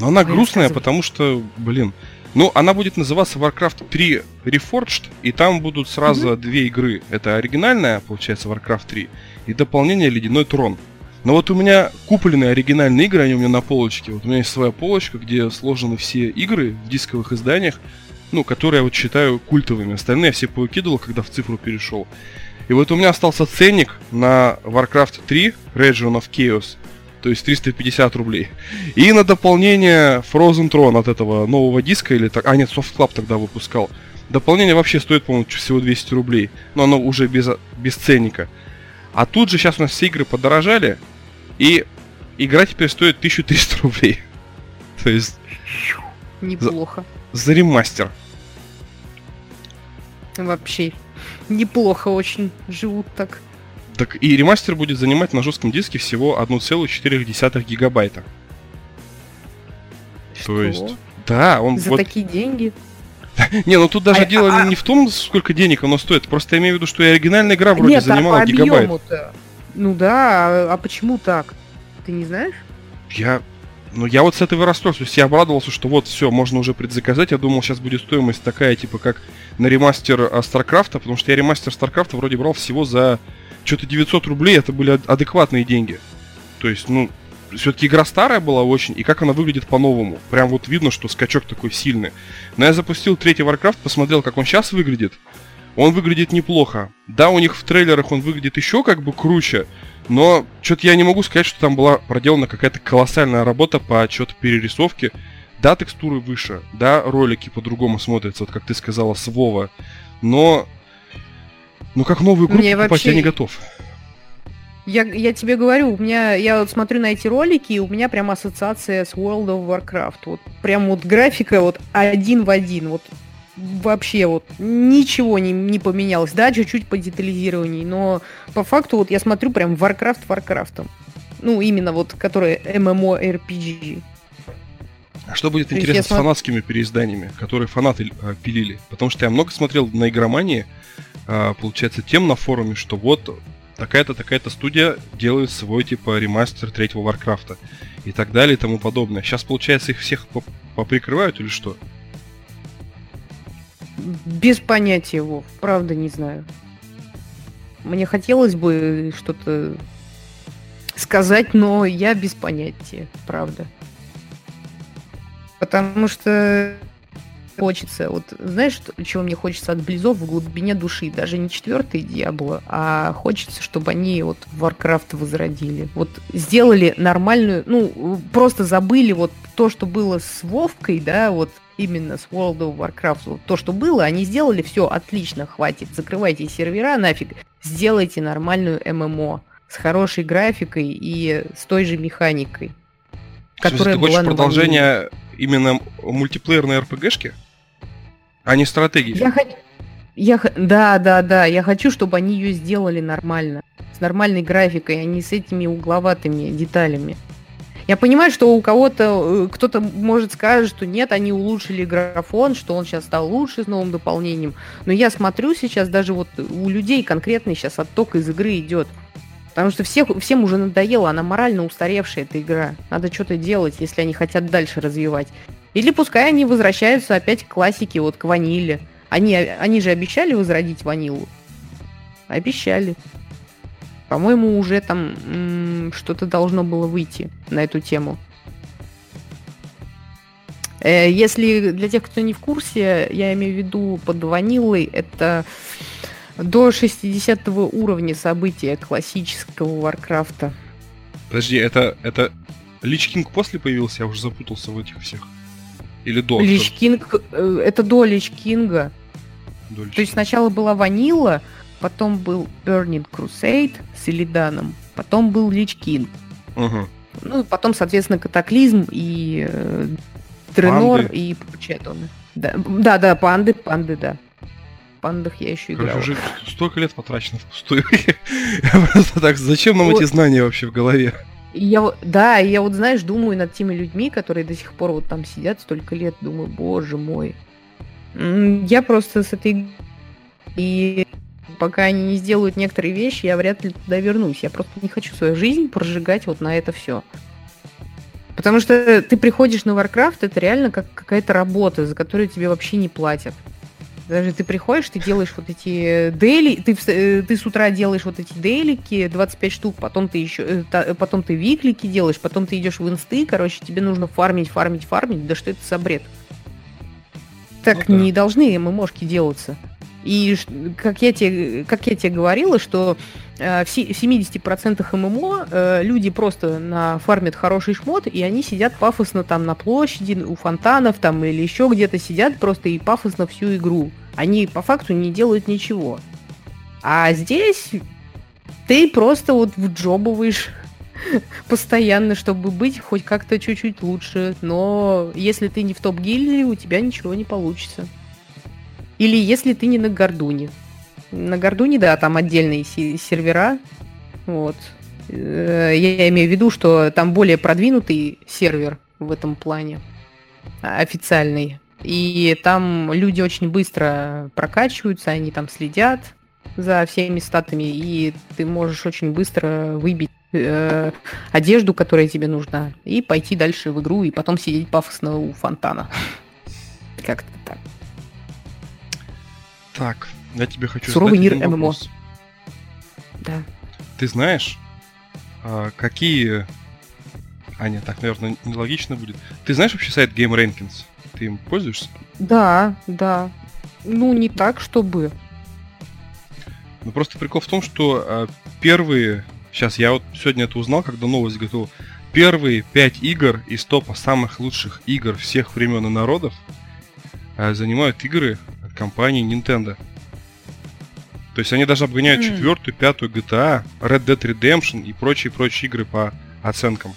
Но она грустная, потому что, блин, ну, она будет называться Warcraft 3 Reforged, и там будут сразу mm-hmm. две игры. Это оригинальная, получается, Warcraft 3, и дополнение Ледяной Трон. Но вот у меня купленные оригинальные игры, они у меня на полочке. Вот у меня есть своя полочка, где сложены все игры в дисковых изданиях ну, которые я вот считаю культовыми. Остальные я все повыкидывал, когда в цифру перешел. И вот у меня остался ценник на Warcraft 3 Region of Chaos, то есть 350 рублей. И на дополнение Frozen Throne от этого нового диска, или так, а нет, Soft Club тогда выпускал. Дополнение вообще стоит, по-моему, всего 200 рублей, но оно уже без, без ценника. А тут же сейчас у нас все игры подорожали, и игра теперь стоит 1300 рублей. То есть... Неплохо. За, за ремастер. Вообще неплохо очень живут так. Так и ремастер будет занимать на жестком диске всего 1,4 гигабайта. Что? То есть, да, он За вот... такие деньги? Не, ну тут даже а, дело а, не в том, сколько денег оно стоит. Просто я имею в виду, что и оригинальная игра вроде нет, а занимала а гигабайт. Ну да, а, а почему так? Ты не знаешь? Я ну, я вот с этого расстроился. То есть я обрадовался, что вот все, можно уже предзаказать. Я думал, сейчас будет стоимость такая, типа, как на ремастер Старкрафта, потому что я ремастер Старкрафта вроде брал всего за что-то 900 рублей. Это были адекватные деньги. То есть, ну, все-таки игра старая была очень, и как она выглядит по-новому. Прям вот видно, что скачок такой сильный. Но я запустил третий Warcraft, посмотрел, как он сейчас выглядит. Он выглядит неплохо. Да, у них в трейлерах он выглядит еще как бы круче, но что-то я не могу сказать, что там была проделана какая-то колоссальная работа по что-то перерисовке. Да, текстуры выше, да, ролики по-другому смотрятся, вот как ты сказала, с Вова. Но, ну как новую игру Мне покупать вообще... я не готов. Я, я тебе говорю, у меня, я вот смотрю на эти ролики, и у меня прям ассоциация с World of Warcraft. Вот прям вот графика вот один в один. Вот вообще вот ничего не, не поменялось. Да, чуть-чуть по детализированию, но по факту вот я смотрю прям Warcraft Warcraft. Ну, именно вот, которые MMORPG. А что будет То интересно с смотр... фанатскими переизданиями, которые фанаты а, пилили? Потому что я много смотрел на игромании, получается, тем на форуме, что вот такая-то, такая-то студия делает свой, типа, ремастер третьего Варкрафта и так далее и тому подобное. Сейчас, получается, их всех поприкрывают или что? Без понятия его, правда не знаю. Мне хотелось бы что-то сказать, но я без понятия, правда. Потому что хочется, вот знаешь, чего мне хочется от Близов в глубине души? Даже не четвертый Диабло, а хочется, чтобы они вот Warcraft возродили. Вот сделали нормальную, ну, просто забыли вот то, что было с Вовкой, да, вот именно с World of Warcraft, вот то, что было, они сделали все отлично, хватит, закрывайте сервера нафиг, сделайте нормальную ММО с хорошей графикой и с той же механикой. Которая ты была хочешь продолжение именно мультиплеерной РПГшки? А не стратегии? Я хочу... Я, да, да, да. Я хочу, чтобы они ее сделали нормально. С нормальной графикой, а не с этими угловатыми деталями. Я понимаю, что у кого-то, э, кто-то может сказать, что нет, они улучшили графон, что он сейчас стал лучше с новым дополнением. Но я смотрю сейчас, даже вот у людей конкретно сейчас отток из игры идет. Потому что всех, всем уже надоело, она морально устаревшая, эта игра. Надо что-то делать, если они хотят дальше развивать. Или пускай они возвращаются опять к классике, вот к ваниле. Они, они же обещали возродить ванилу. Обещали. По-моему, уже там что-то должно было выйти на эту тему. Э, если для тех, кто не в курсе, я имею в виду под ванилой, это до 60 уровня события классического Варкрафта. Подожди, это, это Lich King после появился? Я уже запутался в этих всех. Или до? Лич Кинг, э, это до Lich King а. До Лич То есть сначала была Ванила, потом был Burning Crusade с Илиданом, потом был Лич Кинг. Угу. Ну, потом, соответственно, Катаклизм и э, Дренор и прочее. Да, да, да, панды, панды, да пандах я еще играл. Уже столько лет потрачено впустую. Просто так, зачем нам эти знания вообще в голове? Я, да, я вот, знаешь, думаю над теми людьми, которые до сих пор вот там сидят столько лет, думаю, боже мой. Я просто с этой... И пока они не сделают некоторые вещи, я вряд ли туда вернусь. Я просто не хочу свою жизнь прожигать вот на это все. Потому что ты приходишь на Warcraft, это реально как какая-то работа, за которую тебе вообще не платят. Даже ты приходишь, ты делаешь вот эти дейли, ты, э, ты с утра делаешь вот эти дейлики, 25 штук, потом ты еще, э, потом ты виклики делаешь, потом ты идешь в инсты, короче, тебе нужно фармить, фармить, фармить, да что это за бред? Так ну, да. не должны ММОшки делаться. И как я тебе, как я тебе говорила, что э, в 70% ММО э, люди просто на фармят хороший шмот, и они сидят пафосно там на площади, у фонтанов там или еще где-то сидят просто и пафосно всю игру. Они по факту не делают ничего. А здесь ты просто вот вджобываешь постоянно, чтобы быть хоть как-то чуть-чуть лучше. Но если ты не в топ-гильдии, у тебя ничего не получится. Или если ты не на Гордуне. На Гордуне, да, там отдельные сервера. Вот. Э, я имею в виду, что там более продвинутый сервер в этом плане. Официальный. И там люди очень быстро прокачиваются, они там следят за всеми статами, и ты можешь очень быстро выбить э, одежду, которая тебе нужна, и пойти дальше в игру, и потом сидеть пафосно у фонтана. Как-то так. Так, я тебе хочу Суровый мир ММО. Да. Ты знаешь, а, какие... А, нет, так, наверное, нелогично будет. Ты знаешь вообще сайт Game Rankings? Ты им пользуешься? Да, да. Ну, не так, чтобы. Ну, просто прикол в том, что а, первые... Сейчас, я вот сегодня это узнал, когда новость готовил. Первые пять игр из топа самых лучших игр всех времен и народов а, занимают игры компании Nintendo. То есть они даже обгоняют четвертую, пятую GTA, Red Dead Redemption и прочие-прочие игры по оценкам.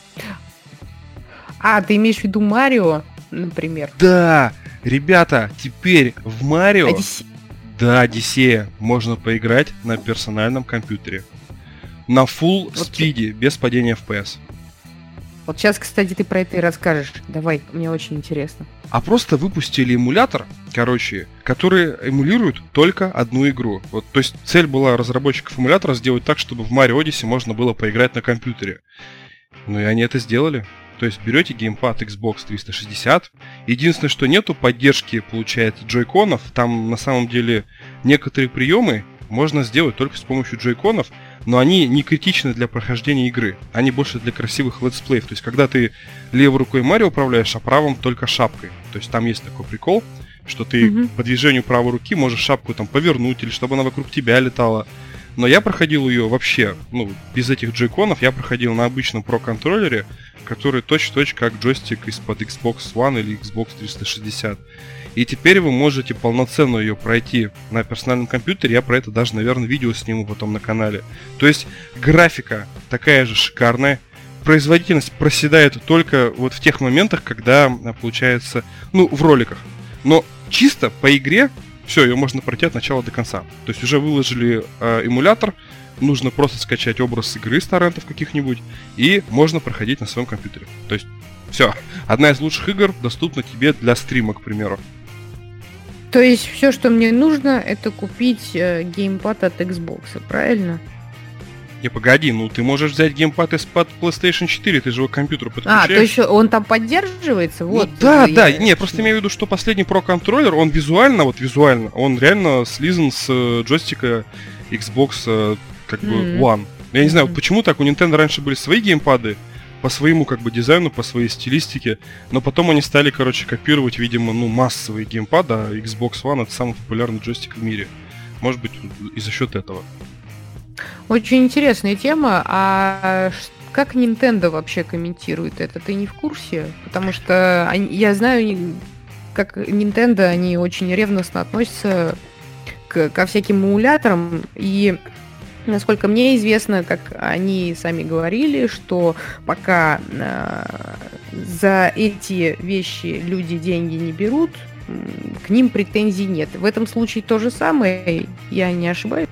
А, ты имеешь в виду Марио, например? Да! Ребята, теперь в Марио... Одиссе... Да, Одиссея можно поиграть на персональном компьютере. На full вот спиде, без падения FPS. Вот сейчас, кстати, ты про это и расскажешь. Давай, мне очень интересно. А просто выпустили эмулятор, короче, который эмулирует только одну игру. Вот, то есть цель была разработчиков эмулятора сделать так, чтобы в Mario Odyssey можно было поиграть на компьютере. Ну и они это сделали. То есть берете геймпад Xbox 360. Единственное, что нету поддержки, получается, джойконов. Там на самом деле некоторые приемы можно сделать только с помощью джойконов но они не критичны для прохождения игры. Они больше для красивых летсплеев. То есть, когда ты левой рукой Марио управляешь, а правым только шапкой. То есть, там есть такой прикол. что ты mm-hmm. по движению правой руки можешь шапку там повернуть или чтобы она вокруг тебя летала. Но я проходил ее вообще, ну, без этих джойконов, я проходил на обычном Pro контроллере, который точь-точь как джойстик из-под Xbox One или Xbox 360. И теперь вы можете полноценно ее пройти на персональном компьютере. Я про это даже, наверное, видео сниму потом на канале. То есть графика такая же шикарная. Производительность проседает только вот в тех моментах, когда а, получается, ну, в роликах. Но чисто по игре все, ее можно пройти от начала до конца. То есть уже выложили э, эмулятор, нужно просто скачать образ игры с торрентов каких-нибудь, и можно проходить на своем компьютере. То есть все, одна из лучших игр доступна тебе для стрима, к примеру. То есть все, что мне нужно, это купить э, геймпад от Xbox, правильно? Не, погоди, ну ты можешь взять геймпад из-под PlayStation 4, ты же его к компьютеру подключаешь. А, то еще он там поддерживается? Ну, вот. Да, да, я... не, просто имею в виду, что последний Pro контроллер, он визуально, вот визуально, он реально слизан с э, джойстика Xbox э, как бы mm-hmm. One. Я не знаю, mm-hmm. почему так, у Nintendo раньше были свои геймпады, по своему как бы дизайну, по своей стилистике, но потом они стали, короче, копировать, видимо, ну, массовые геймпады, а Xbox One это самый популярный джойстик в мире. Может быть, и за счет этого. Очень интересная тема. А как Nintendo вообще комментирует это? Ты не в курсе? Потому что они, я знаю, как Nintendo, они очень ревностно относятся к, ко всяким эмуляторам. И насколько мне известно, как они сами говорили, что пока э, за эти вещи люди деньги не берут, к ним претензий нет. В этом случае то же самое, я не ошибаюсь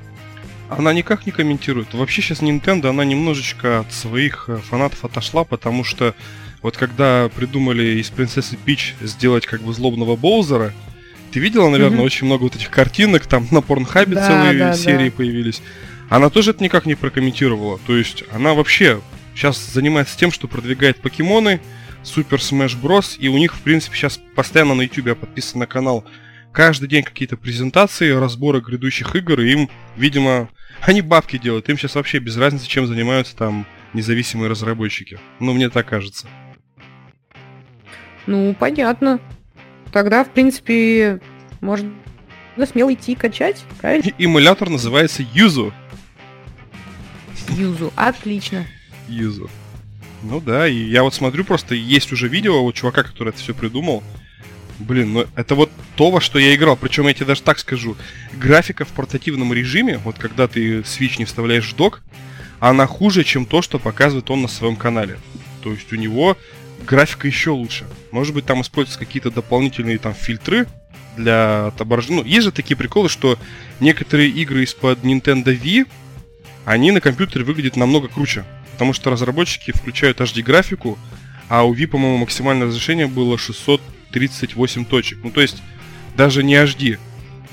она никак не комментирует. Вообще сейчас Nintendo, она немножечко от своих э, фанатов отошла, потому что вот когда придумали из принцессы Пич сделать как бы злобного Боузера, ты видела, наверное, mm-hmm. очень много вот этих картинок, там на Порнхабе да, целые да, серии да. появились. Она тоже это никак не прокомментировала. То есть она вообще сейчас занимается тем, что продвигает покемоны, Супер Smash Bros. И у них, в принципе, сейчас постоянно на YouTube подписан на канал каждый день какие-то презентации, разборы грядущих игр, и им, видимо, они бабки делают. Им сейчас вообще без разницы, чем занимаются там независимые разработчики. Ну, мне так кажется. Ну, понятно. Тогда, в принципе, можно смело идти и качать, правильно? Эмулятор называется Юзу. Юзу, отлично. Юзу. Ну да, и я вот смотрю, просто есть уже видео у чувака, который это все придумал. Блин, ну это вот то, во что я играл. Причем я тебе даже так скажу. Графика в портативном режиме, вот когда ты Switch не вставляешь в док, она хуже, чем то, что показывает он на своем канале. То есть у него графика еще лучше. Может быть, там используются какие-то дополнительные там фильтры для отображения. Ну, есть же такие приколы, что некоторые игры из-под Nintendo Wii, они на компьютере выглядят намного круче. Потому что разработчики включают HD-графику, а у Wii, по-моему, максимальное разрешение было 600 38 точек. Ну, то есть, даже не HD.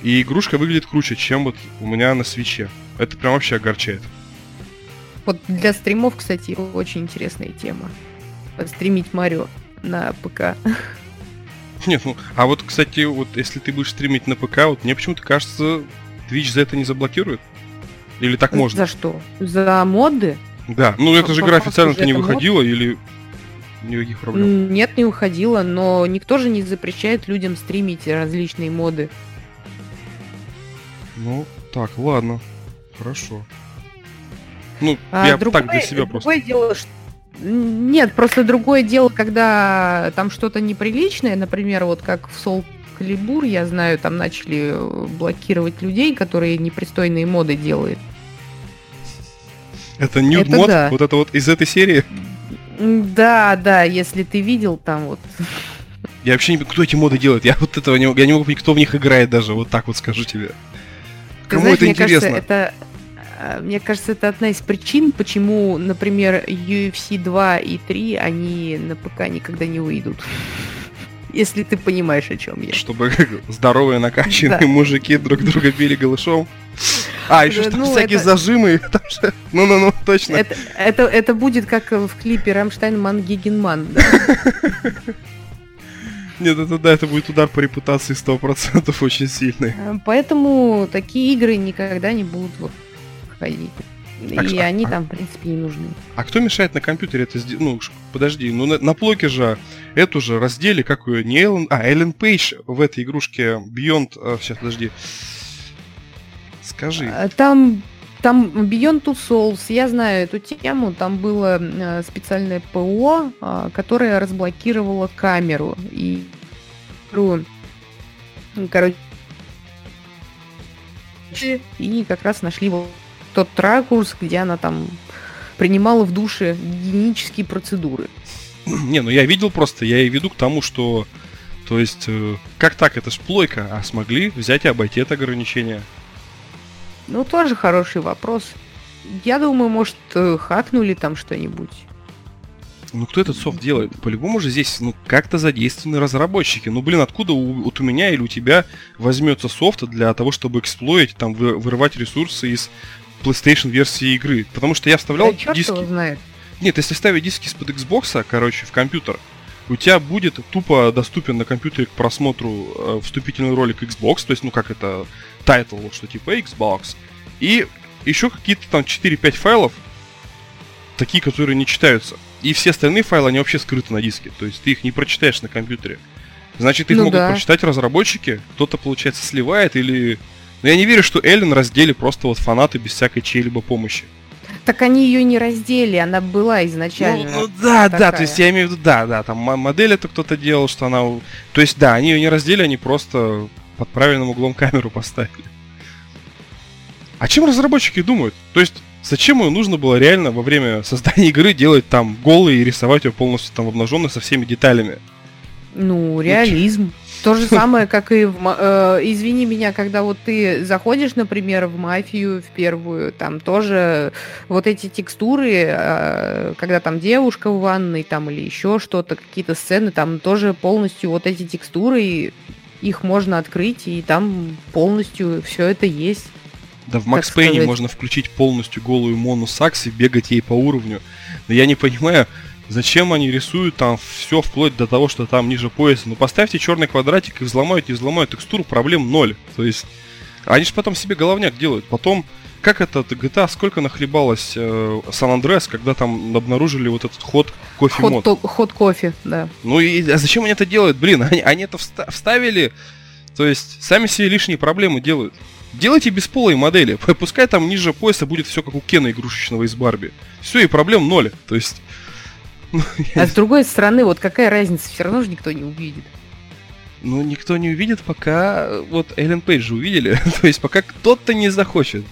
И игрушка выглядит круче, чем вот у меня на свече. Это прям вообще огорчает. Вот для стримов, кстати, очень интересная тема. Стримить Марио на ПК. Нет, ну, а вот, кстати, вот если ты будешь стримить на ПК, вот мне почему-то кажется, Twitch за это не заблокирует. Или так можно? За что? За моды? Да, ну это же игра официально-то не выходила, или никаких проблем? Нет, не уходила, но никто же не запрещает людям стримить различные моды. Ну, так, ладно. Хорошо. Ну, а я другое, так для себя просто. Другое дело, что... Нет, просто другое дело, когда там что-то неприличное, например, вот как в Soul Calibur, я знаю, там начали блокировать людей, которые непристойные моды делают. Это нюд мод? Да. Вот это вот из этой серии? Да, да, если ты видел там вот. Я вообще не понимаю, кто эти моды делает. Я вот этого не, я не могу понять, кто в них играет даже. Вот так вот скажу тебе. Кому знаешь, это мне интересно? Кажется, это, а, мне кажется, это одна из причин, почему, например, UFC 2 и 3, они на ПК никогда не выйдут. Если ты понимаешь, о чем я. Чтобы здоровые накачанные да. мужики друг друга били голышом. А, еще ну, всякие это... зажимы. Ну-ну-ну, точно. Это, это, это будет как в клипе Рамштайн Ман Гигенман. Нет, это да, это будет удар по репутации 100% очень сильный. А, поэтому такие игры никогда не будут вот ходить. А, и а, они а, там, в принципе, не нужны. А кто мешает на компьютере это сделать? Ну, подожди, ну на, на плоке же эту же раздели, как ее, не Эллен, а, Эллен Пейдж в этой игрушке Beyond, а, сейчас, подожди, скажи. А, там там Beyond Two Souls, я знаю эту тему, там было э, специальное ПО, э, которое разблокировало камеру. И, короче, и как раз нашли вот тот ракурс, где она там принимала в душе гигиенические процедуры. Не, ну я видел просто, я и веду к тому, что, то есть, э, как так, это ж плойка, а смогли взять и обойти это ограничение. Ну, тоже хороший вопрос. Я думаю, может, э, хакнули там что-нибудь. Ну, кто этот софт делает? По-любому же здесь, ну, как-то задействованы разработчики. Ну, блин, откуда у, вот у меня или у тебя возьмется софт для того, чтобы эксплоить, там, вы, вырывать ресурсы из PlayStation версии игры? Потому что я вставлял да диски... Его знает. Нет, если ставить диски из-под Xbox, короче, в компьютер, у тебя будет тупо доступен на компьютере к просмотру э, вступительный ролик Xbox, то есть, ну, как это, title, что типа Xbox, и еще какие-то там 4-5 файлов, такие, которые не читаются. И все остальные файлы, они вообще скрыты на диске. То есть ты их не прочитаешь на компьютере. Значит, их ну могут да. прочитать разработчики. Кто-то, получается, сливает или... Но я не верю, что Эллен раздели просто вот фанаты без всякой чьей-либо помощи. Так они ее не раздели, она была изначально. Ну, ну да, такая. да, то есть я имею в виду, да, да, там модель это кто-то делал, что она... То есть, да, они ее не раздели, они просто под правильным углом камеру поставили. А чем разработчики думают? То есть, зачем ее нужно было реально во время создания игры делать там голый и рисовать ее полностью там обнаженной со всеми деталями? Ну, реализм. То же самое, как и в... Э, извини меня, когда вот ты заходишь, например, в мафию, в первую, там тоже вот эти текстуры, э, когда там девушка в ванной, там или еще что-то, какие-то сцены, там тоже полностью вот эти текстуры, их можно открыть, и там полностью все это есть. Да в Макс Пейне можно включить полностью голую Мону Сакс и бегать ей по уровню. Но я не понимаю, зачем они рисуют там все вплоть до того, что там ниже пояса. Ну поставьте черный квадратик и взломают, и взломают текстуру, проблем ноль. То есть, они же потом себе головняк делают. Потом, как это GTA, сколько нахлебалось э, Сан-Андреас, когда там обнаружили вот этот ход кофе мод. Ход, ход кофе, да. Ну и а зачем они это делают? Блин, они, они это вставили, то есть сами себе лишние проблемы делают. Делайте бесполые модели. Пускай там ниже пояса будет все как у Кена игрушечного из Барби. Все, и проблем ноль. То есть... А с другой стороны, вот какая разница, все равно же никто не увидит. Ну, никто не увидит, пока вот Эллен Пейдж увидели. То есть пока кто-то не захочет.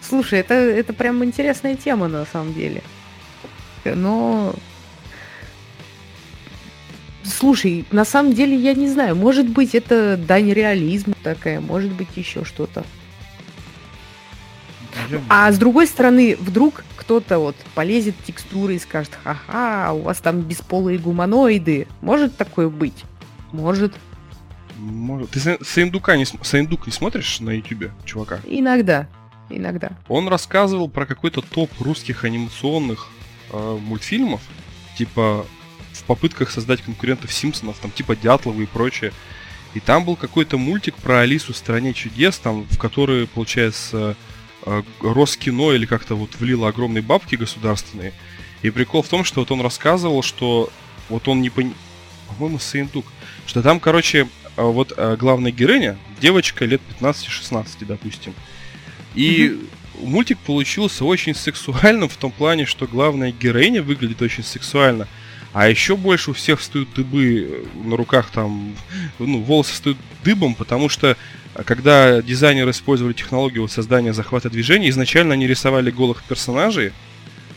Слушай, это, это прям интересная тема на самом деле. Но Слушай, на самом деле я не знаю, может быть это дань реализма такая, может быть еще что-то. А с другой стороны, вдруг кто-то вот полезет текстуры и скажет, ха-ха, у вас там бесполые гуманоиды. Может такое быть? Может. Может. Ты Саиндука не, Саиндук не смотришь на ютубе, чувака? Иногда. Иногда. Он рассказывал про какой-то топ русских анимационных э, мультфильмов, типа в попытках создать конкурентов Симпсонов, там типа Дятлова и прочее. И там был какой-то мультик про Алису в стране чудес, там, в который, получается, Роскино или как-то вот влило огромные бабки государственные. И прикол в том, что вот он рассказывал, что вот он не понимал, по-моему, Сейндук, что там, короче, э, вот э, главная героиня, девочка лет 15-16, допустим. И mm-hmm. мультик получился очень сексуальным в том плане, что главная героиня выглядит очень сексуально – а еще больше у всех встают дыбы э, на руках, там, ну, волосы встают дыбом, потому что э, когда дизайнеры использовали технологию создания захвата движения, изначально они рисовали голых персонажей,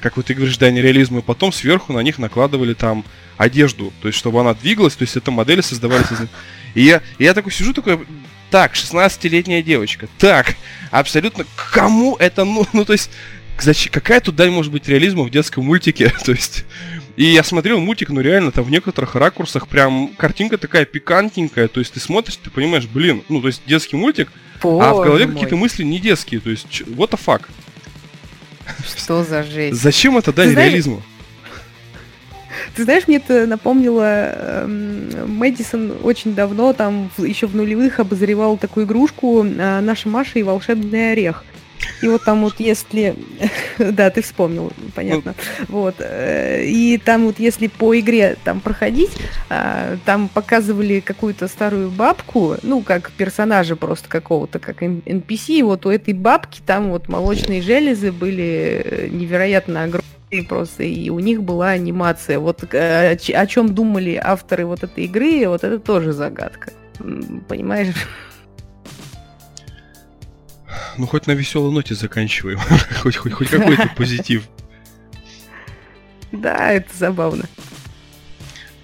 как вот ты говоришь, да, нереализм, и потом сверху на них накладывали там одежду, то есть чтобы она двигалась, то есть это модели создавались. И я, и я такой сижу, такой, так, 16-летняя девочка, так, абсолютно, кому это, ну, ну то есть, зачем, какая тут дань может быть реализма в детском мультике, то есть, и я смотрел мультик, ну реально, там в некоторых ракурсах прям картинка такая пикантненькая, то есть ты смотришь, ты понимаешь, блин, ну то есть детский мультик, Боже а в голове какие-то мысли не детские, то есть what the fuck. Что за жесть? Зачем это дать реализму? Ты знаешь, мне это напомнило, э, Мэдисон очень давно, там, еще в нулевых, обозревал такую игрушку э, «Наша Маша и волшебный орех». И вот там вот если... да, ты вспомнил, понятно. Вот. Э, и там вот если по игре там проходить, а, там показывали какую-то старую бабку, ну, как персонажа просто какого-то, как NPC. И вот у этой бабки там вот молочные железы были невероятно огромные просто, и у них была анимация. Вот э, о чем думали авторы вот этой игры, вот это тоже загадка. Понимаешь? Ну, хоть на веселой ноте заканчиваем. хоть, хоть, хоть какой-то позитив. Да, это забавно.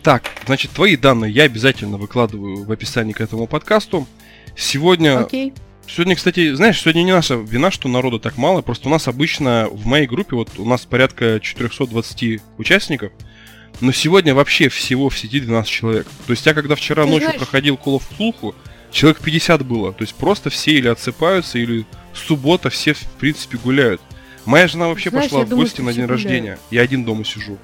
Так, значит, твои данные я обязательно выкладываю в описании к этому подкасту. Сегодня... Окей. Сегодня, кстати, знаешь, сегодня не наша вина, что народу так мало, просто у нас обычно в моей группе, вот у нас порядка 420 участников, но сегодня вообще всего в сети 12 человек. То есть я когда вчера Ты ночью знаешь... проходил Call of Cthulhu, человек 50 было. То есть просто все или отсыпаются, или суббота все, в принципе, гуляют. Моя жена вообще Знаешь, пошла в думаю, гости на день гуляют. рождения. Я один дома сижу.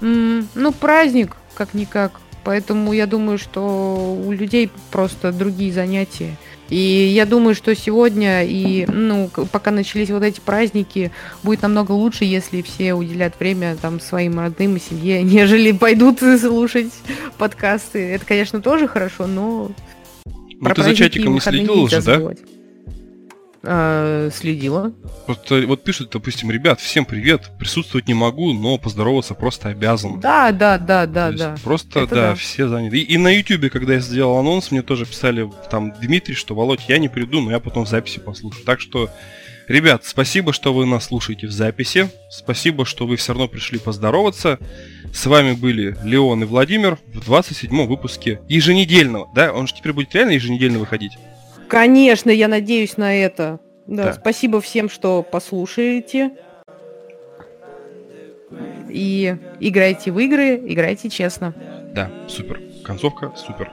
Mm, ну, праздник, как-никак. Поэтому я думаю, что у людей просто другие занятия. И я думаю, что сегодня и, ну, пока начались вот эти праздники, будет намного лучше, если все уделят время там своим родным и семье, нежели пойдут слушать подкасты. Это, конечно, тоже хорошо, но ну, ты за чатиком не следил уже, да? А, следила. Просто вот пишут, допустим, ребят, всем привет, присутствовать не могу, но поздороваться просто обязан. Да, да, да, да, да. Просто, Это да, да, все заняты. И, и на Ютубе, когда я сделал анонс, мне тоже писали там Дмитрий, что Володь, я не приду, но я потом в записи послушаю. Так что Ребят, спасибо, что вы нас слушаете в записи. Спасибо, что вы все равно пришли поздороваться. С вами были Леон и Владимир в 27-м выпуске еженедельного. Да, он же теперь будет реально еженедельно выходить? Конечно, я надеюсь на это. Да, да. спасибо всем, что послушаете. И играйте в игры, играйте честно. Да, супер. Концовка супер.